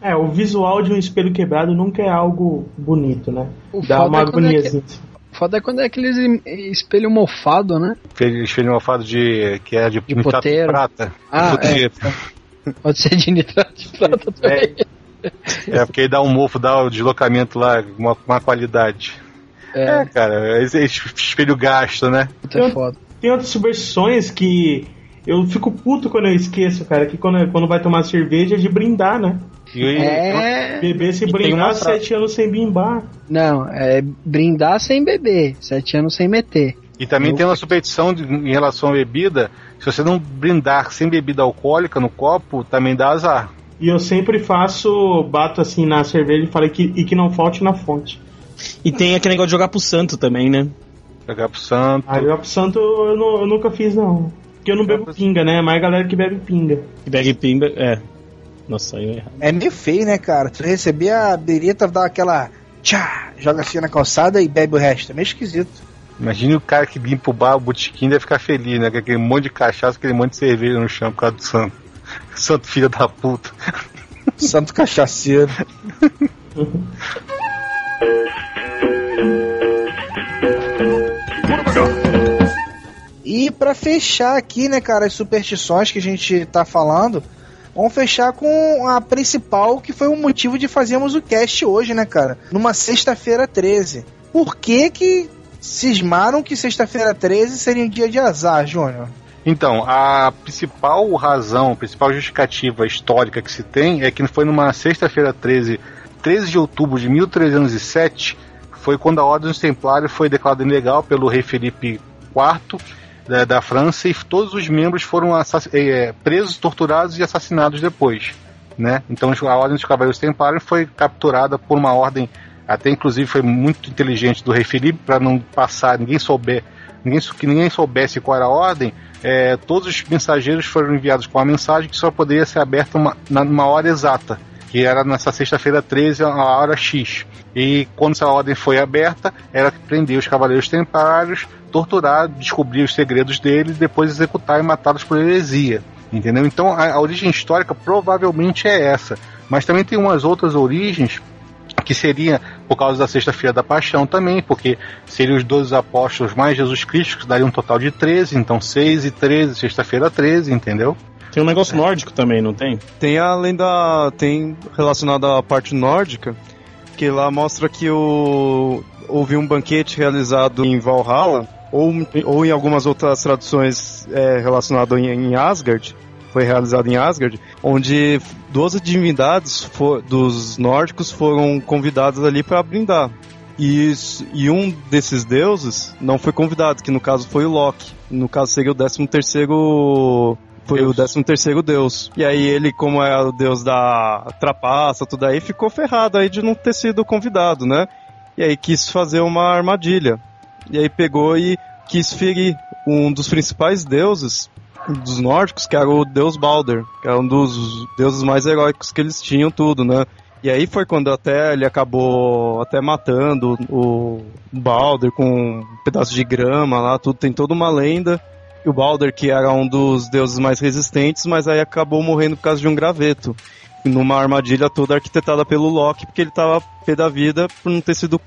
É, o visual de um espelho quebrado nunca é algo bonito, né? O Dá uma é quando é que- agoniazinha. Foda é quando é aqueles em- espelho mofado, né? Espelho, espelho mofado de. que é de, De nitrato poteiro. prata. Ah, Poteiro. Pode ser de nitrato de prata (laughs) também. É, porque aí dá um mofo, dá o deslocamento lá, uma, uma qualidade. É, É, cara, esse, esse espelho gasto, né? é foda. Tem outras superstições que eu fico puto quando eu esqueço, cara, que quando, quando vai tomar cerveja é de brindar, né? E, É. Beber se tem brindar, sete anos sem bimbar. Não, é brindar sem beber, sete anos sem meter. E também tem uma superstição de- em relação à bebida. Se você não brindar sem bebida alcoólica no copo, também dá azar. E eu sempre faço, bato assim na cerveja e falo que, e que não falte na fonte. E tem aquele negócio de jogar pro santo também, né? Pegar pro santo. Aí o santo eu, nu- eu nunca fiz, não. Porque eu não bebo pinga, né? Mais galera que bebe pinga. E bag pimba, é. Nossa, saiu errado. É meio feio, né, cara? Tu receber a bereta, dá aquela tchá, joga assim na calçada e bebe o resto. É meio esquisito. Imagine o cara que limpa o bar, o botequim, deve ficar feliz, né? Com aquele monte de cachaça, aquele monte de cerveja no chão por causa do santo. (laughs) Santo filho da puta. (laughs) Santo cachaceiro. E pra fechar aqui, né, cara, as superstições que a gente tá falando, vamos fechar com a principal, que foi o motivo de fazermos o cast hoje, né, cara? Numa sexta-feira 13. Por que que cismaram que sexta-feira 13 seria um dia de azar, Júnior? Então, a principal razão, a principal justificativa histórica que se tem é que foi numa sexta-feira 13, 13 de outubro de 1307, foi quando a Ordem dos Templários foi declarada ilegal pelo rei Felipe IV da, da França e todos os membros foram é, presos, torturados e assassinados depois. Né? Então a Ordem dos Cavaleiros Templários foi capturada por uma ordem, até inclusive foi muito inteligente do rei Felipe para não passar, ninguém souber, ninguém, que ninguém soubesse qual era a ordem. É, todos os mensageiros foram enviados com uma mensagem que só poderia ser aberta uma, numa hora exata, que era nessa sexta-feira 13, a hora X. E quando essa ordem foi aberta, era prender os cavaleiros templários, torturar, descobrir os segredos deles, depois executar e matá-los por heresia. Entendeu? Então a, a origem histórica provavelmente é essa. Mas também tem umas outras origens que seria por causa da sexta-feira da paixão também, porque seriam os 12 apóstolos mais Jesus Cristo, que daria um total de 13, então 6 e 13, sexta-feira 13, entendeu? Tem um negócio nórdico também, não tem? Tem além da. tem relacionado à parte nórdica, que lá mostra que o, houve um banquete realizado em Valhalla, ou, ou em algumas outras traduções é, relacionado em, em Asgard, foi realizado em Asgard, onde 12 divindades for, dos nórdicos foram convidadas ali para brindar. E, e, um desses deuses não foi convidado, que no caso foi o Loki. No caso seria o 13 terceiro foi Deus. o 13 terceiro deus. E aí ele, como é o deus da trapaça, tudo aí, ficou ferrado aí de não ter sido convidado, né? E aí quis fazer uma armadilha. E aí pegou e quis ferir um dos principais deuses dos nórdicos, que era o deus Balder, que era um dos deuses mais heróicos que eles tinham tudo, né? E aí foi quando até ele acabou até matando o Balder com um pedaço de grama lá, tudo tem toda uma lenda. E o Balder, que era um dos deuses mais resistentes, mas aí acabou morrendo por causa de um graveto. Numa armadilha toda arquitetada pelo Loki, porque ele tava pé da vida por não ter sido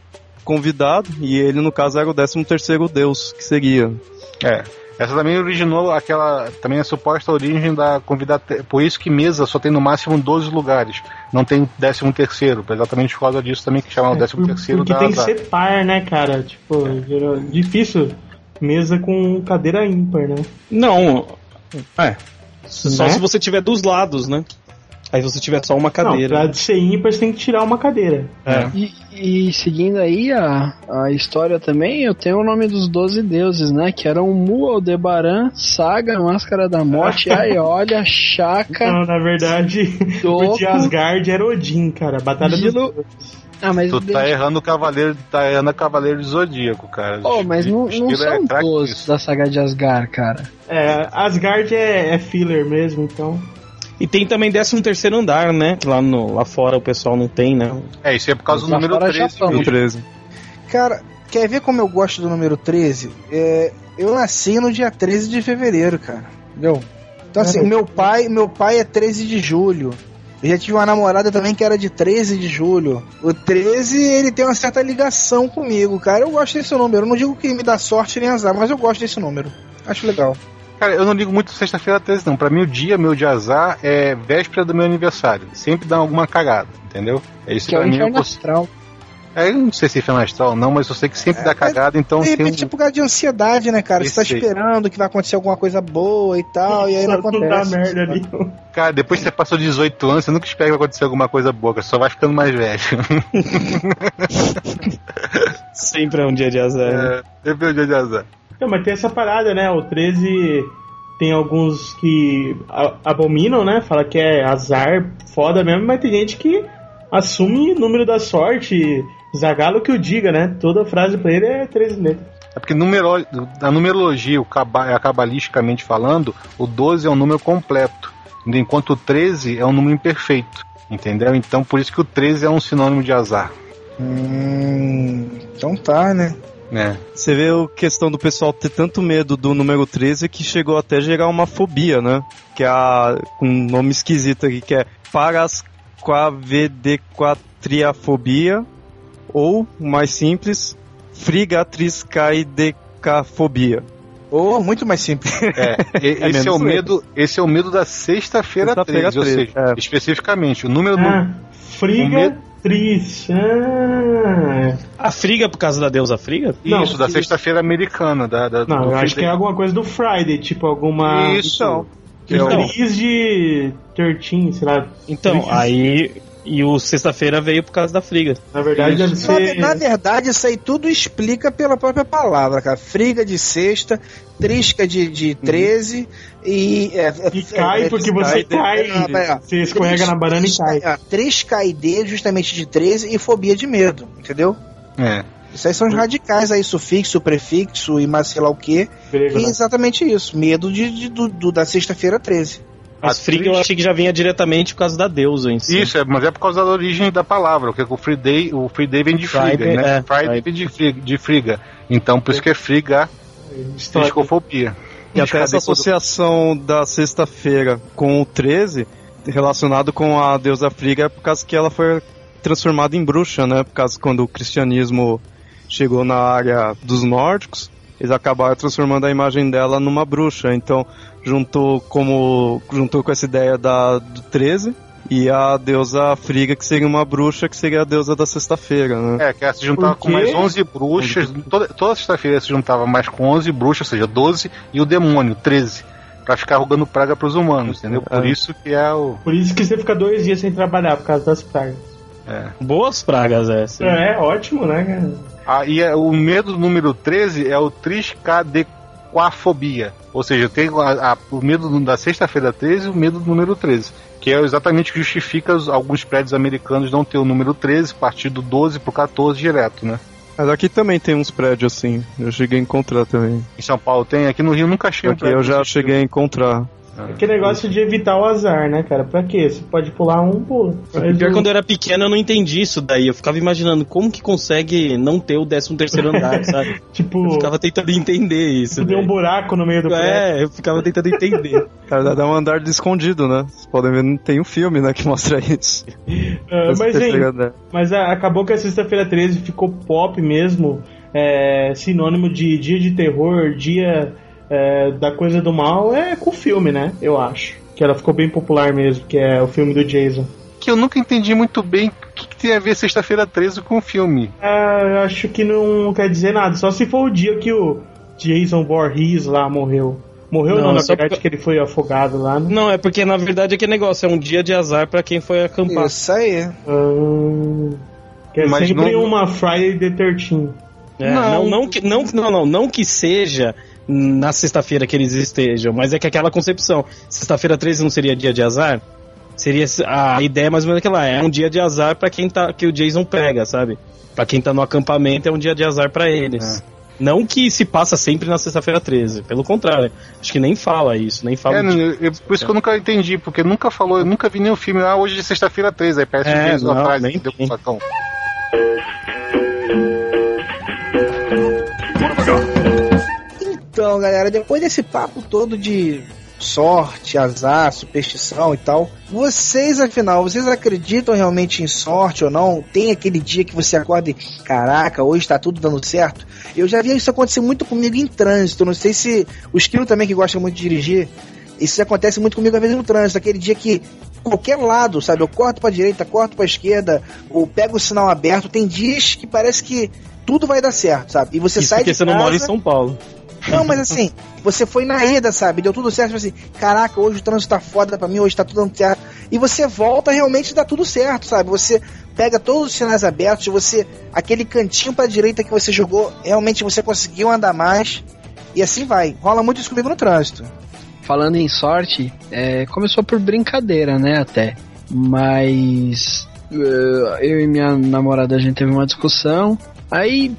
convidado, e ele, no caso, era o 13 terceiro deus, que seria. É. Essa também originou aquela. Também a suposta origem da convidada. Por isso que mesa só tem no máximo 12 lugares. Não tem 13 terceiro. Exatamente por causa disso também que chamam o 13 terceiro Porque da tem que ser par, né, cara? Tipo, é. difícil mesa com cadeira ímpar, né? Não. É. Só né? se você tiver dos lados, né? Aí você tiver só uma cadeira. Não, pra ser ímpar você tem que tirar uma cadeira. É. E, e, seguindo aí a, a história também, eu tenho o nome dos doze deuses, né? Que eram Mu, Aldebaran, Saga, Máscara da Morte, (laughs) Aiolia, Chaka. Não, na verdade, Doco, o de Asgard era Odin, cara. Batalha Gilo... dos ah, mas tu tá errando o Cavaleiro, tá errando o Cavaleiro do Zodíaco, cara. Oh, mas não, não são é todos da saga de Asgard, cara. É, Asgard é, é filler mesmo, então. E tem também 13 terceiro andar, né? Lá, no, lá fora o pessoal não tem, né? É, isso é por causa do número 13. Tá 13. Cara, quer ver como eu gosto do número 13? É, eu nasci no dia 13 de fevereiro, cara. Entendeu? Então assim, meu pai, meu pai é 13 de julho. Eu já tive uma namorada também que era de 13 de julho. O 13, ele tem uma certa ligação comigo, cara. Eu gosto desse número. Eu não digo que me dá sorte nem azar, mas eu gosto desse número. Acho legal. Cara, eu não ligo muito sexta-feira 13, não. Pra mim, o dia meu de azar é véspera do meu aniversário. Sempre dá alguma cagada, entendeu? É isso que é pra é mim. Eu. É, eu não sei se é inferno astral não, mas eu sei que sempre é, dá cagada, então... De repente um... por causa de ansiedade, né, cara? Você tá esperando que vai acontecer alguma coisa boa e tal, e aí não acontece. Dá merda ali. Cara, depois que você passou 18 anos, você nunca espera que vai acontecer alguma coisa boa, você só vai ficando mais velho. (laughs) sempre é um dia de azar. Né? É, sempre é um dia de azar. Não, mas tem essa parada, né? O 13 tem alguns que abominam, né? Fala que é azar foda mesmo, mas tem gente que assume número da sorte. Zagalo que o diga, né? Toda frase pra ele é 13 letras. É porque numero, a numerologia, o cabalisticamente falando, o 12 é um número completo, enquanto o 13 é um número imperfeito. Entendeu? Então por isso que o 13 é um sinônimo de azar. Hum, então tá, né? É. Você vê a questão do pessoal ter tanto medo do número 13 que chegou até a gerar uma fobia, né? Que é a, com um nome esquisito aqui, que é parasquavedequatriafobia ou, mais simples, frigatriscaidecafobia. Ou muito mais simples. (laughs) É, e- esse, é o medo, esse é o medo da sexta-feira Sexta-feira 13, ou 13, seja, é. especificamente, o número Ah, do. Friga Tris. Ah. A Friga por causa da deusa Friga? Não, Isso, da sexta-feira americana. Da, da, Não, do eu acho que é alguma coisa do Friday, tipo alguma. Isso. Que Então. Tris de 13, sei lá. Então, aí. E o sexta-feira veio por causa da Friga. Na verdade, deve Na, ser. na verdade, isso aí tudo explica pela própria palavra, cara. Friga de sexta, trisca de, de 13 e. É, E cai é, porque é, você é, cai. é, é, Você escorrega tris- na banana e tris- cai. é, 3KD justamente de 13 e fobia de medo, entendeu? É. Isso aí são os radicais aí, sufixo, prefixo e mais sei lá o que. Grego, E né? exatamente isso. Medo de, de- do, do- da sexta-feira 13. Mas A Friga eu achei que já vinha diretamente por causa da deusa em si. Isso, é, mas é por causa da origem da palavra, porque o Free Day, o Free Day vem de Friga, Friday, né? é, Friday vem de friga, de friga. Então, por isso que é friga, triscofobia. E até essa associação da sexta-feira com o 13, relacionado com a deusa Friga, é por causa que ela foi transformada em bruxa, né? Por causa que quando o cristianismo chegou na área dos nórdicos, eles acabaram transformando a imagem dela numa bruxa. Então, juntou como juntou com essa ideia da do 13 e a deusa Friga, que seria uma bruxa, que seria a deusa da sexta-feira, né? É, que ela se juntava com mais 11 bruxas. Toda, toda sexta-feira se juntava mais com 11 bruxas, ou seja, 12, e o demônio, 13. Pra ficar rogando praga pros humanos, entendeu? Por É. isso que é o. Por isso que você fica dois dias sem trabalhar, por causa das pragas. É. Boas pragas essa. É, ótimo, né, cara? Ah, e é- o medo número 13 é o triscadequafobia. Ou seja, tem a- a- o medo do- da sexta-feira 13 e o medo do número 13. Que é exatamente o que justifica os- alguns prédios americanos não ter o número 13, partir do 12 pro 14 direto, né? Mas aqui também tem uns prédios assim. Eu cheguei a encontrar também. Em São Paulo tem, aqui no Rio nunca achei um Aqui prédio eu já desse cheguei a encontrar. Que negócio de evitar o azar, né, cara? Pra quê? Você pode pular um, pula. Mas Pior o- quando eu era pequeno eu não entendi isso daí. Eu ficava imaginando como que consegue não ter o 13 terceiro andar, (laughs) sabe? Tipo, Eu ficava tentando entender isso. tem um buraco no meio do prédio. É, eu ficava tentando entender. (laughs) Cara, dá um andar de escondido, né? Vocês podem ver, não tem um filme, né, que mostra (laughs) isso. Ah, Esse mas, hein, mas a- acabou que a sexta-feira 13 ficou pop mesmo. É, sinônimo de dia de terror, dia é, da coisa do mal, é com o filme, né? Eu acho. Que ela ficou bem popular mesmo, que é o filme do Jason. que eu nunca entendi muito bem o que, que tem a ver sexta-feira 13 com o filme. Eu acho que não quer dizer nada, só se for o dia que o Jason Voorhees lá morreu. Morreu não, Não, na verdade porque- que ele foi afogado lá, né? Não, é porque na verdade aquele negócio é um dia de azar pra quem foi acampar. Isso aí. Ah, que é Mas sempre não- uma Friday the 13 É, não, não, que, não, não, não, não que seja na sexta-feira que eles estejam, mas é que aquela concepção. Sexta-feira 13 não seria dia de azar? Seria a ideia é mais ou menos aquela, é um dia de azar pra quem tá que o Jason pega, sabe? Pra quem tá no acampamento é um dia de azar pra eles. Não que se passa sempre na sexta-feira 13, pelo contrário. Acho que nem fala isso, nem fala É, de- eu- por isso que eu nunca entendi, porque nunca falou, eu nunca vi nenhum filme, ah, hoje é sexta-feira 13, aí parece É, um não, atrás, nem entendeu? tem. Sacão. Então, galera, depois desse papo todo de sorte, azar, superstição e tal, vocês, afinal, vocês acreditam realmente em sorte ou não? Tem aquele dia que você acorda e, caraca, hoje tá tudo dando certo? Eu já vi isso acontecer muito comigo em trânsito, não sei se o Esquilo também que gosta muito de dirigir, isso acontece muito comigo às vezes no trânsito, aquele dia que qualquer lado, sabe? Eu corto pra direita, corto pra esquerda, ou pego o sinal aberto. Tem dias que parece que tudo vai dar certo, sabe? E você Isso sai porque de você casa, não mora em São Paulo. Não, mas assim, você foi na ida, sabe? Deu tudo certo, tipo assim, caraca, hoje o trânsito tá foda pra mim, hoje tá tudo certo. E você volta realmente dá tudo certo, sabe? Você pega todos os sinais abertos, você. aquele cantinho pra direita que você jogou, realmente você conseguiu andar mais. E assim vai. Rola muito isso comigo no trânsito. Falando em sorte, é, começou por brincadeira, né, até. Mas eh, eu e minha namorada a gente teve uma discussão. Aí,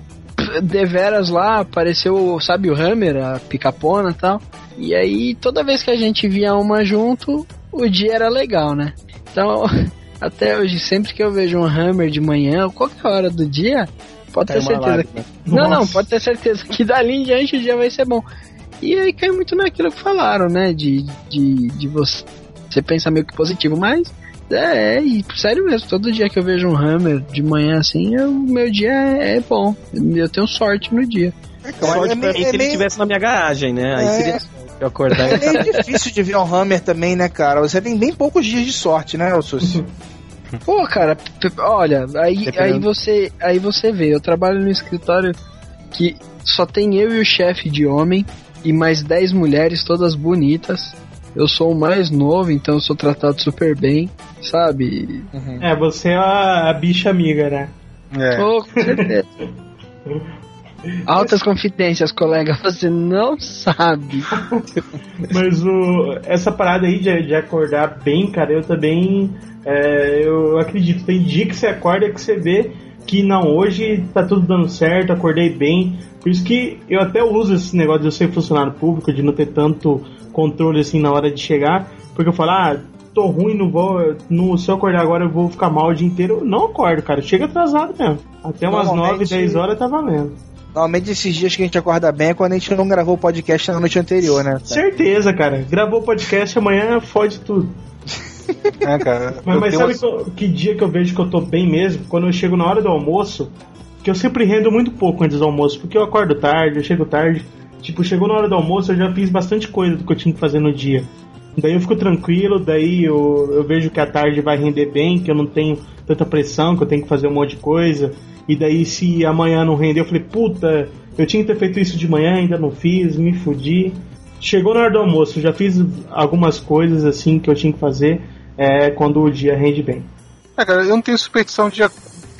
deveras lá, apareceu, sabe, o Hammer, a picapona e tal. E aí, toda vez que a gente via uma junto, o dia era legal, né? Então, (laughs) até hoje, sempre que eu vejo um Hammer de manhã, ou qualquer hora do dia, Pode ter certeza. Que... Não, não, pode ter certeza que dali em diante o dia vai ser bom. E aí cai muito naquilo que falaram, né? De, de, de você, você pensar meio que positivo, mas é, é, e sério mesmo, todo dia que eu vejo um Hammer de manhã assim, o meu dia é, é bom. Eu tenho sorte no dia. Sorte é pra mim é se ele estivesse na minha garagem, né? Aí É. seria eu acordar É meio difícil de ver um Hammer também, né, cara? Você tem bem poucos dias de sorte, né, Sussi? (laughs) Pô, cara, olha, aí, Dependendo. aí você aí você vê, eu trabalho no escritório que só tem eu e o chefe de homem e mais 10 mulheres, todas bonitas. Eu sou o mais novo, então eu sou tratado super bem, sabe? É, você é a, a bicha amiga, né? É. Pô, com certeza. (laughs) Altas confidências, colega, você não sabe. (laughs) Mas o, essa parada aí de, de acordar bem, cara, eu também é, eu acredito. Tem dia que você acorda que você vê que não, hoje tá tudo dando certo, acordei bem. Por isso que eu até uso esse negócio de eu ser funcionário público, de não ter tanto controle assim na hora de chegar, porque eu falo, ah, tô ruim, não vou. No, se eu acordar agora eu vou ficar mal o dia inteiro. Eu não acordo, cara. Chega atrasado mesmo. Até umas Normalmente- 9, 10 horas tá valendo. Normalmente esses dias que a gente acorda bem é quando a gente não gravou o podcast na noite anterior, né? Certeza, cara. Gravou o podcast amanhã, fode tudo. É, cara. (laughs) Mas, mas sabe uma- que, que dia que eu vejo que eu tô bem mesmo? Quando eu chego na hora do almoço, que eu sempre rendo muito pouco antes do almoço, porque eu acordo tarde, eu chego tarde. Tipo, chegou na hora do almoço, eu já fiz bastante coisa do que eu tinha que fazer no dia. Daí eu fico tranquilo, daí eu, eu vejo que a tarde vai render bem, que eu não tenho tanta pressão, que eu tenho que fazer um monte de coisa. E daí se amanhã não render, eu falei, puta, eu tinha que ter feito isso de manhã, ainda não fiz, me fudi. Chegou na hora do almoço, já fiz algumas coisas assim que eu tinha que fazer é, quando o dia rende bem. É, cara, eu não tenho superstição de,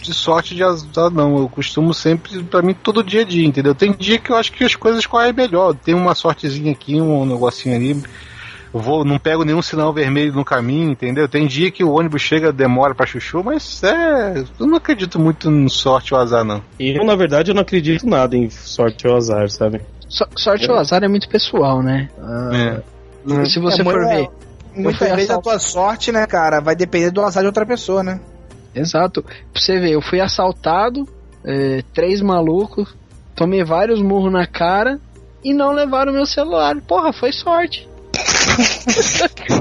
de sorte de azar, não. Eu costumo sempre, pra mim, todo dia é dia, entendeu? Tem dia que eu acho que as coisas correm melhor. Tem uma sortezinha aqui, um negocinho ali. Eu vou, não pego nenhum sinal vermelho no caminho, entendeu? Tem dia que o ônibus chega, demora pra chuchu, mas é. Eu não acredito muito em sorte ou azar, não. Eu, na verdade, eu não acredito nada em sorte ou azar, sabe? So- sorte ou azar é muito pessoal, né? Ah, É. Se você É, for ver. Muitas vezes a tua sorte, né, cara, vai depender do azar de outra pessoa, né? Exato. Pra você ver, eu fui assaltado, é, três malucos, tomei vários murros na cara e não levaram meu celular. Porra, foi sorte. (laughs)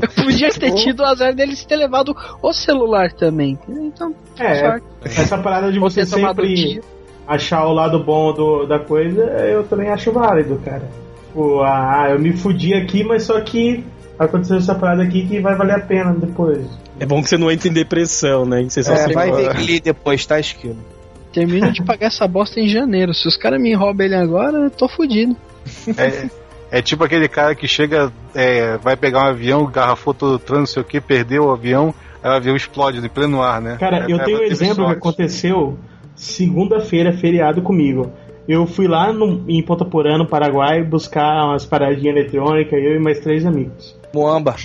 eu podia ter tido o azar deles ter levado o celular também. Então, É, sorte. essa parada de você sempre achar o lado bom do, da coisa, eu também acho válido, cara. Tipo, ah, eu me fudi aqui, mas só que aconteceu essa parada aqui que vai valer a pena depois. É bom que você não entre em depressão, né? Que você só É, vai ver que ali depois, tá, Esquilo? Termino de pagar essa bosta em janeiro. Se os caras me roubam ele agora, eu tô fudido. É, é tipo aquele cara que chega, é, vai pegar um avião, garrafou todo o trânsito, não sei o que, perdeu o avião, aí o avião explode em pleno ar, né? Cara, É, eu é, tenho um exemplo que sorte. aconteceu segunda-feira, feriado comigo. Eu fui lá no, em Ponta Porã, no Paraguai, buscar umas paradinhas eletrônicas, eu e mais três amigos. Moamba.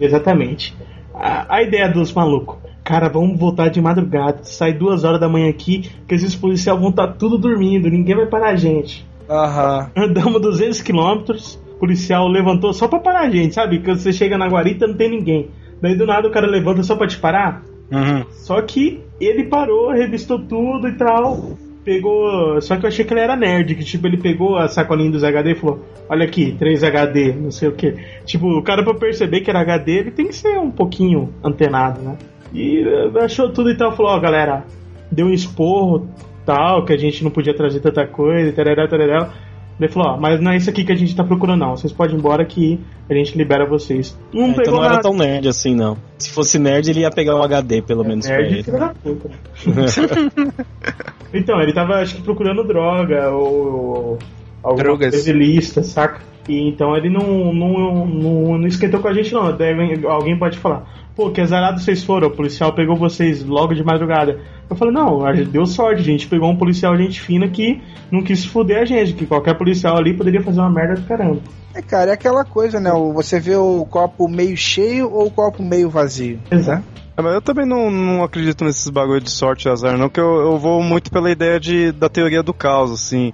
Exatamente. A, a ideia dos malucos. Cara, vamos voltar de madrugada, sai duas horas da manhã aqui, que esses policiais vão estar tudo dormindo, ninguém vai parar a gente. Aham. Andamos 200 quilômetros, o policial levantou só pra parar a gente, sabe? Quando você chega na guarita não tem ninguém. Daí do nada o cara levanta só pra te parar. Uhum. Só que ele parou, revistou tudo e tal. Pegou. Só que eu achei que ele era nerd, que tipo, ele pegou a sacolinha dos HD e falou: Olha aqui, 3 HD, não sei o que. Tipo, o cara pra perceber que era HD, ele tem que ser um pouquinho antenado, né? E eh, achou tudo e tal, falou: Ó, galera, deu um esporro tal, que a gente não podia trazer tanta coisa, tarará, tarará. Ele falou: Ó, mas não é isso aqui que a gente tá procurando, não. Vocês podem ir embora que a gente libera vocês. Não É, então pegou não era nada. tão nerd assim, não. Se fosse nerd, ele ia pegar um HD, pelo menos, pra Nerd, ele. filho da puta. (laughs) (laughs) Então, ele tava, acho que, procurando droga ou alguma Drogas. coisa ilícita, saca? E então ele não, não, não, não esquentou com a gente, não. Deve, alguém pode falar, pô, que azarado vocês foram, o policial pegou vocês logo de madrugada. Eu falei, não, a gente deu sorte, a gente pegou um policial gente fina que não quis fuder a gente, que qualquer policial ali poderia fazer uma merda do caramba. É, cara, é aquela coisa, né? Você vê o copo meio cheio ou o copo meio vazio. Exato. É, mas eu também não, não acredito nesses bagulho de sorte e azar, não, que eu, eu vou muito pela ideia de, da teoria do caos, assim.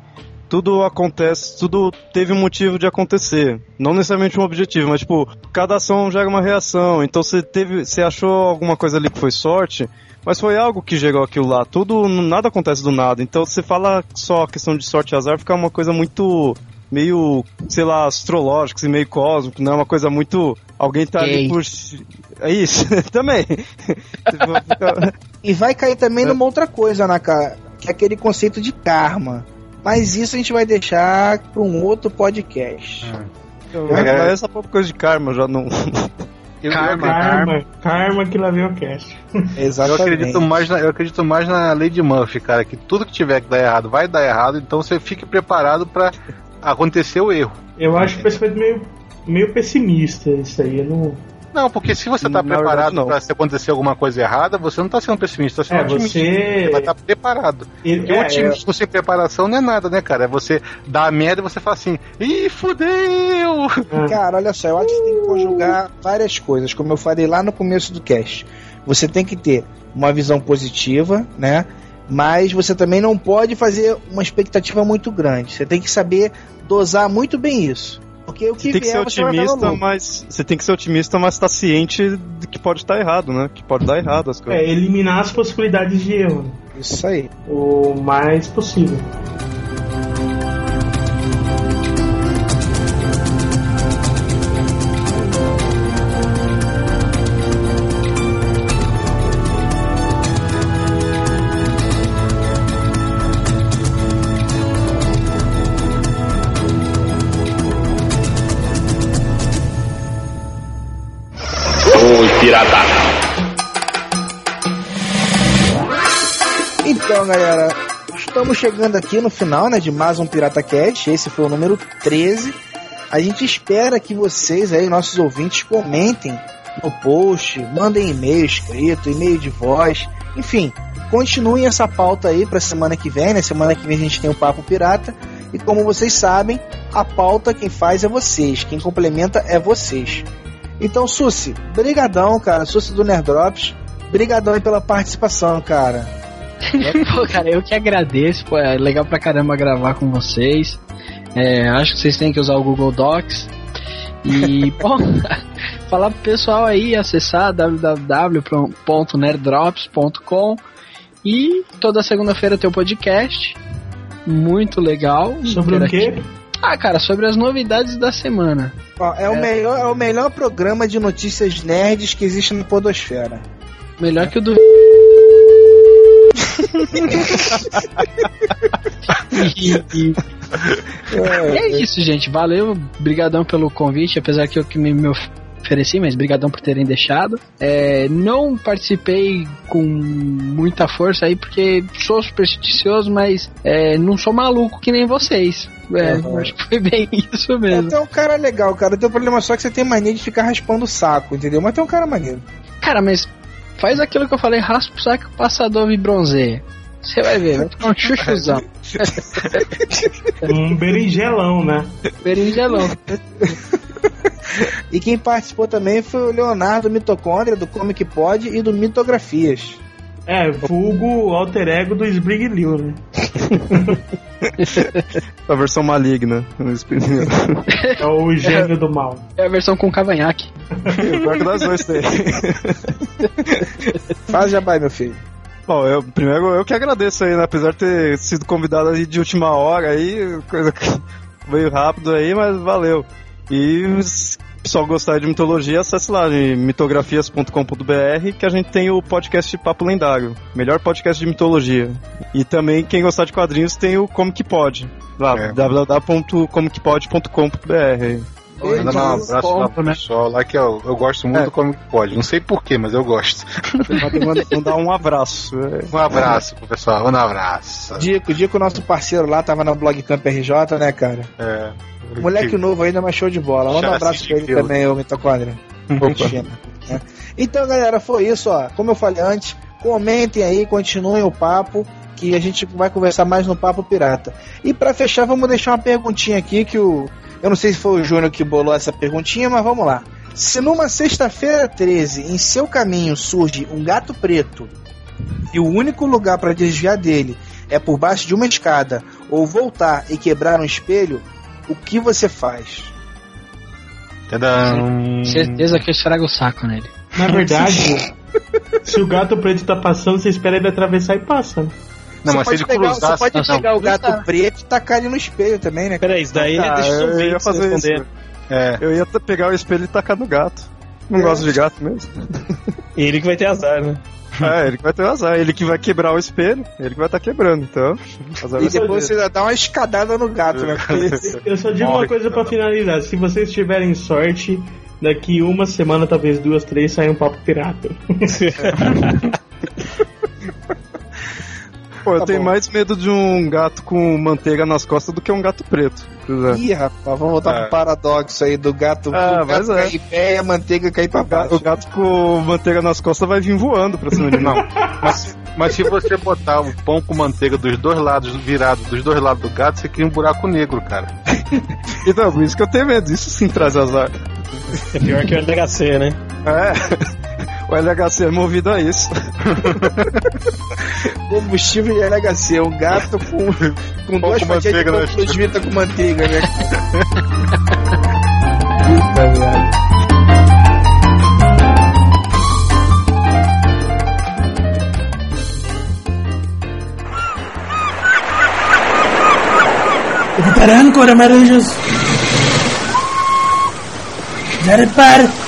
tudo acontece, tudo teve um motivo de acontecer. Não necessariamente um objetivo, mas tipo, cada ação gera uma reação. Então você teve, você achou alguma coisa ali que foi sorte, mas foi algo que gerou aquilo lá. Tudo, nada acontece do nada. Então você fala só a questão de sorte e azar, fica uma coisa muito meio, sei lá, astrológico, assim, meio cósmico, não é uma coisa muito. Alguém tá Gay. ali por. É isso, (laughs) também. E vai cair também numa outra coisa, né, cara? Que é aquele conceito de karma. Mas isso a gente vai deixar para um outro podcast. Mas essa própria coisa de karma já não. Eu, Karma, karma, karma que lá vem o cast. (laughs) eu Exatamente. acredito mais na, eu acredito mais na lei de Murphy, cara, que tudo que tiver que dar errado vai dar errado, então você fique preparado pra acontecer o erro. Eu acho o pensamento meio, meio pessimista isso aí. Eu não... Não, porque se você tá Na preparado pra se acontecer alguma coisa errada, você não tá sendo pessimista, tá sendo É, otimista. você- Você vai estar preparado. E- Porque é, o otimismo sem preparação não é nada, né, cara? É você dar a merda e você fala assim, ih, fudeu! Cara, olha só, eu acho que você tem que conjugar várias coisas, como eu falei lá no começo do cast. Você tem que ter uma visão positiva, né? Mas você também não pode fazer uma expectativa muito grande. Você tem que saber dosar muito bem isso. Porque o que Você tem que ser vier, no otimista, mas. Você tem que ser otimista, mas tá ciente de que pode estar errado, né? Que pode dar errado as coisas. é, eliminar as possibilidades de erro? Isso aí. o mais possível. Então, galera, estamos chegando aqui no final, né, de mais um Pirata Cast. Esse foi o número 13. A gente espera que vocês aí, nossos ouvintes, comentem no post, mandem e-mail escrito, e-mail de voz, enfim, continuem essa pauta aí para semana que vem, né? Semana que vem a gente tem o Papo Pirata. E como vocês sabem, a pauta quem faz é vocês, quem complementa é vocês. Então, Susi, brigadão, cara, Susi do Nerdrops, brigadão aí pela participação, cara. (laughs) Pô, cara, eu que agradeço. Pô, é legal pra caramba gravar com vocês. É, acho que vocês têm que usar o Google Docs. E, (laughs) bom, (laughs) falar pro pessoal aí acessar www.nerddrops.com e toda segunda-feira tem o podcast. Muito legal. Sobre o quê? Ah, cara, sobre as novidades da semana. Ó, é, O melhor, é o melhor programa de notícias nerds que existe na Podosfera. Melhor que o do. e é isso, gente. Valeu, brigadão pelo convite, apesar que eu que me, me ofereci, mas brigadão por terem deixado. É, não participei com muita força aí, porque sou supersticioso, mas é, não sou maluco que nem vocês. É, Uhum. Acho que foi bem (laughs) isso mesmo. tu é um cara legal, cara. O teu problema só que você tem mania de ficar raspando o saco, entendeu? Mas é um cara maneiro. Cara, mas faz aquilo que eu falei, raspa o saco o passador e bronzeia. Você vai ver, vai ficar um chuchuzão. Um berinjelão, né? Berinjelão. (laughs) E quem participou também foi o Leonardo Mitocôndria, do Comic Pod e do Mitografias. É, vulgo alter ego do Sbriglio, né? (laughs) A versão maligna. (laughs) É o gênio do mal. É a versão com cavanhaque. Pior que das duas tem. (laughs) Faz jabai, meu filho. Bom, eu, primeiro eu que agradeço aí, né? Apesar de ter sido convidado aí de última hora aí, coisa que veio rápido aí, mas valeu. E pessoal gostar de mitologia, acesse lá em mitografias.com.br que a gente tem o podcast Papo Lendário, melhor podcast de mitologia. E também quem gostar de quadrinhos tem o Comic Pod, lá, É. Manda um abraço pro né? pessoal lá que eu, eu gosto muito É. do Comic Pod. Não sei porquê, mas eu gosto. Manda- Mandar um abraço. é. Um abraço pro pessoal, um abraço. Dico, Dico, nosso parceiro lá, tava na Blog Camp RJ, né, cara? É, Moleque novo ainda, mas show de bola. Manda um abraço pra ele também, ô Mitocôndria. Gente fina, né? Então, galera, foi isso, ó. Como eu falei antes, comentem aí, continuem o papo, que a gente vai conversar mais no Papo Pirata. E pra fechar, vamos deixar uma perguntinha aqui que o. Eu não sei se foi o Júnior que bolou essa perguntinha, mas vamos lá. Se numa sexta-feira 13, em seu caminho surge um gato preto e o único lugar pra desviar dele é por baixo de uma escada ou voltar e quebrar um espelho, o que você faz? Tadam. Certeza que eu estrago o saco nele. Na verdade, (laughs) se o gato preto tá passando, você espera ele atravessar e passa. Não, você mas se pode ele pegar, cruzasse. você pode não, pegar o gato cruzar. preto e tacar ele no espelho também, né? Peraí, isso daí Ah, deixa eu ver ia fazer responder. isso. É. Eu ia pegar o espelho e tacar no gato. Não É. gosto de gato mesmo. Ele que vai ter azar, né? (laughs) É, ele que vai ter azar. Ele que vai quebrar o espelho, ele que vai estar quebrando. Então, azar E depois você dá uma escadada no gato, né? Porque (laughs) Eu só digo uma coisa pra finalizar: se vocês tiverem sorte, daqui uma semana, talvez duas, três, sai um papo pirata. (laughs) Pô, eu Tá tenho bom. mais medo de um gato com manteiga nas costas do que um gato preto. Ih, rapaz, vamos voltar É. pro paradoxo aí do gato, Ah, do mas gato é. cair em pé e a manteiga cair pra baixo. o gato com manteiga nas costas vai vir voando pra cima de mim. Não, mas, mas se você botar o pão com manteiga dos dois lados, virado dos dois lados do gato, você cria um buraco negro, cara. (laughs) Então, por isso que eu tenho medo. Isso sim traz azar. É pior que o LHC, né? É. O LHC é movido a isso. (laughs) Combustível de LHC, um gato com, com duas com fatias de manteiga pão plus vita com manteiga, né? Reparando, caramarujos. Já reparo.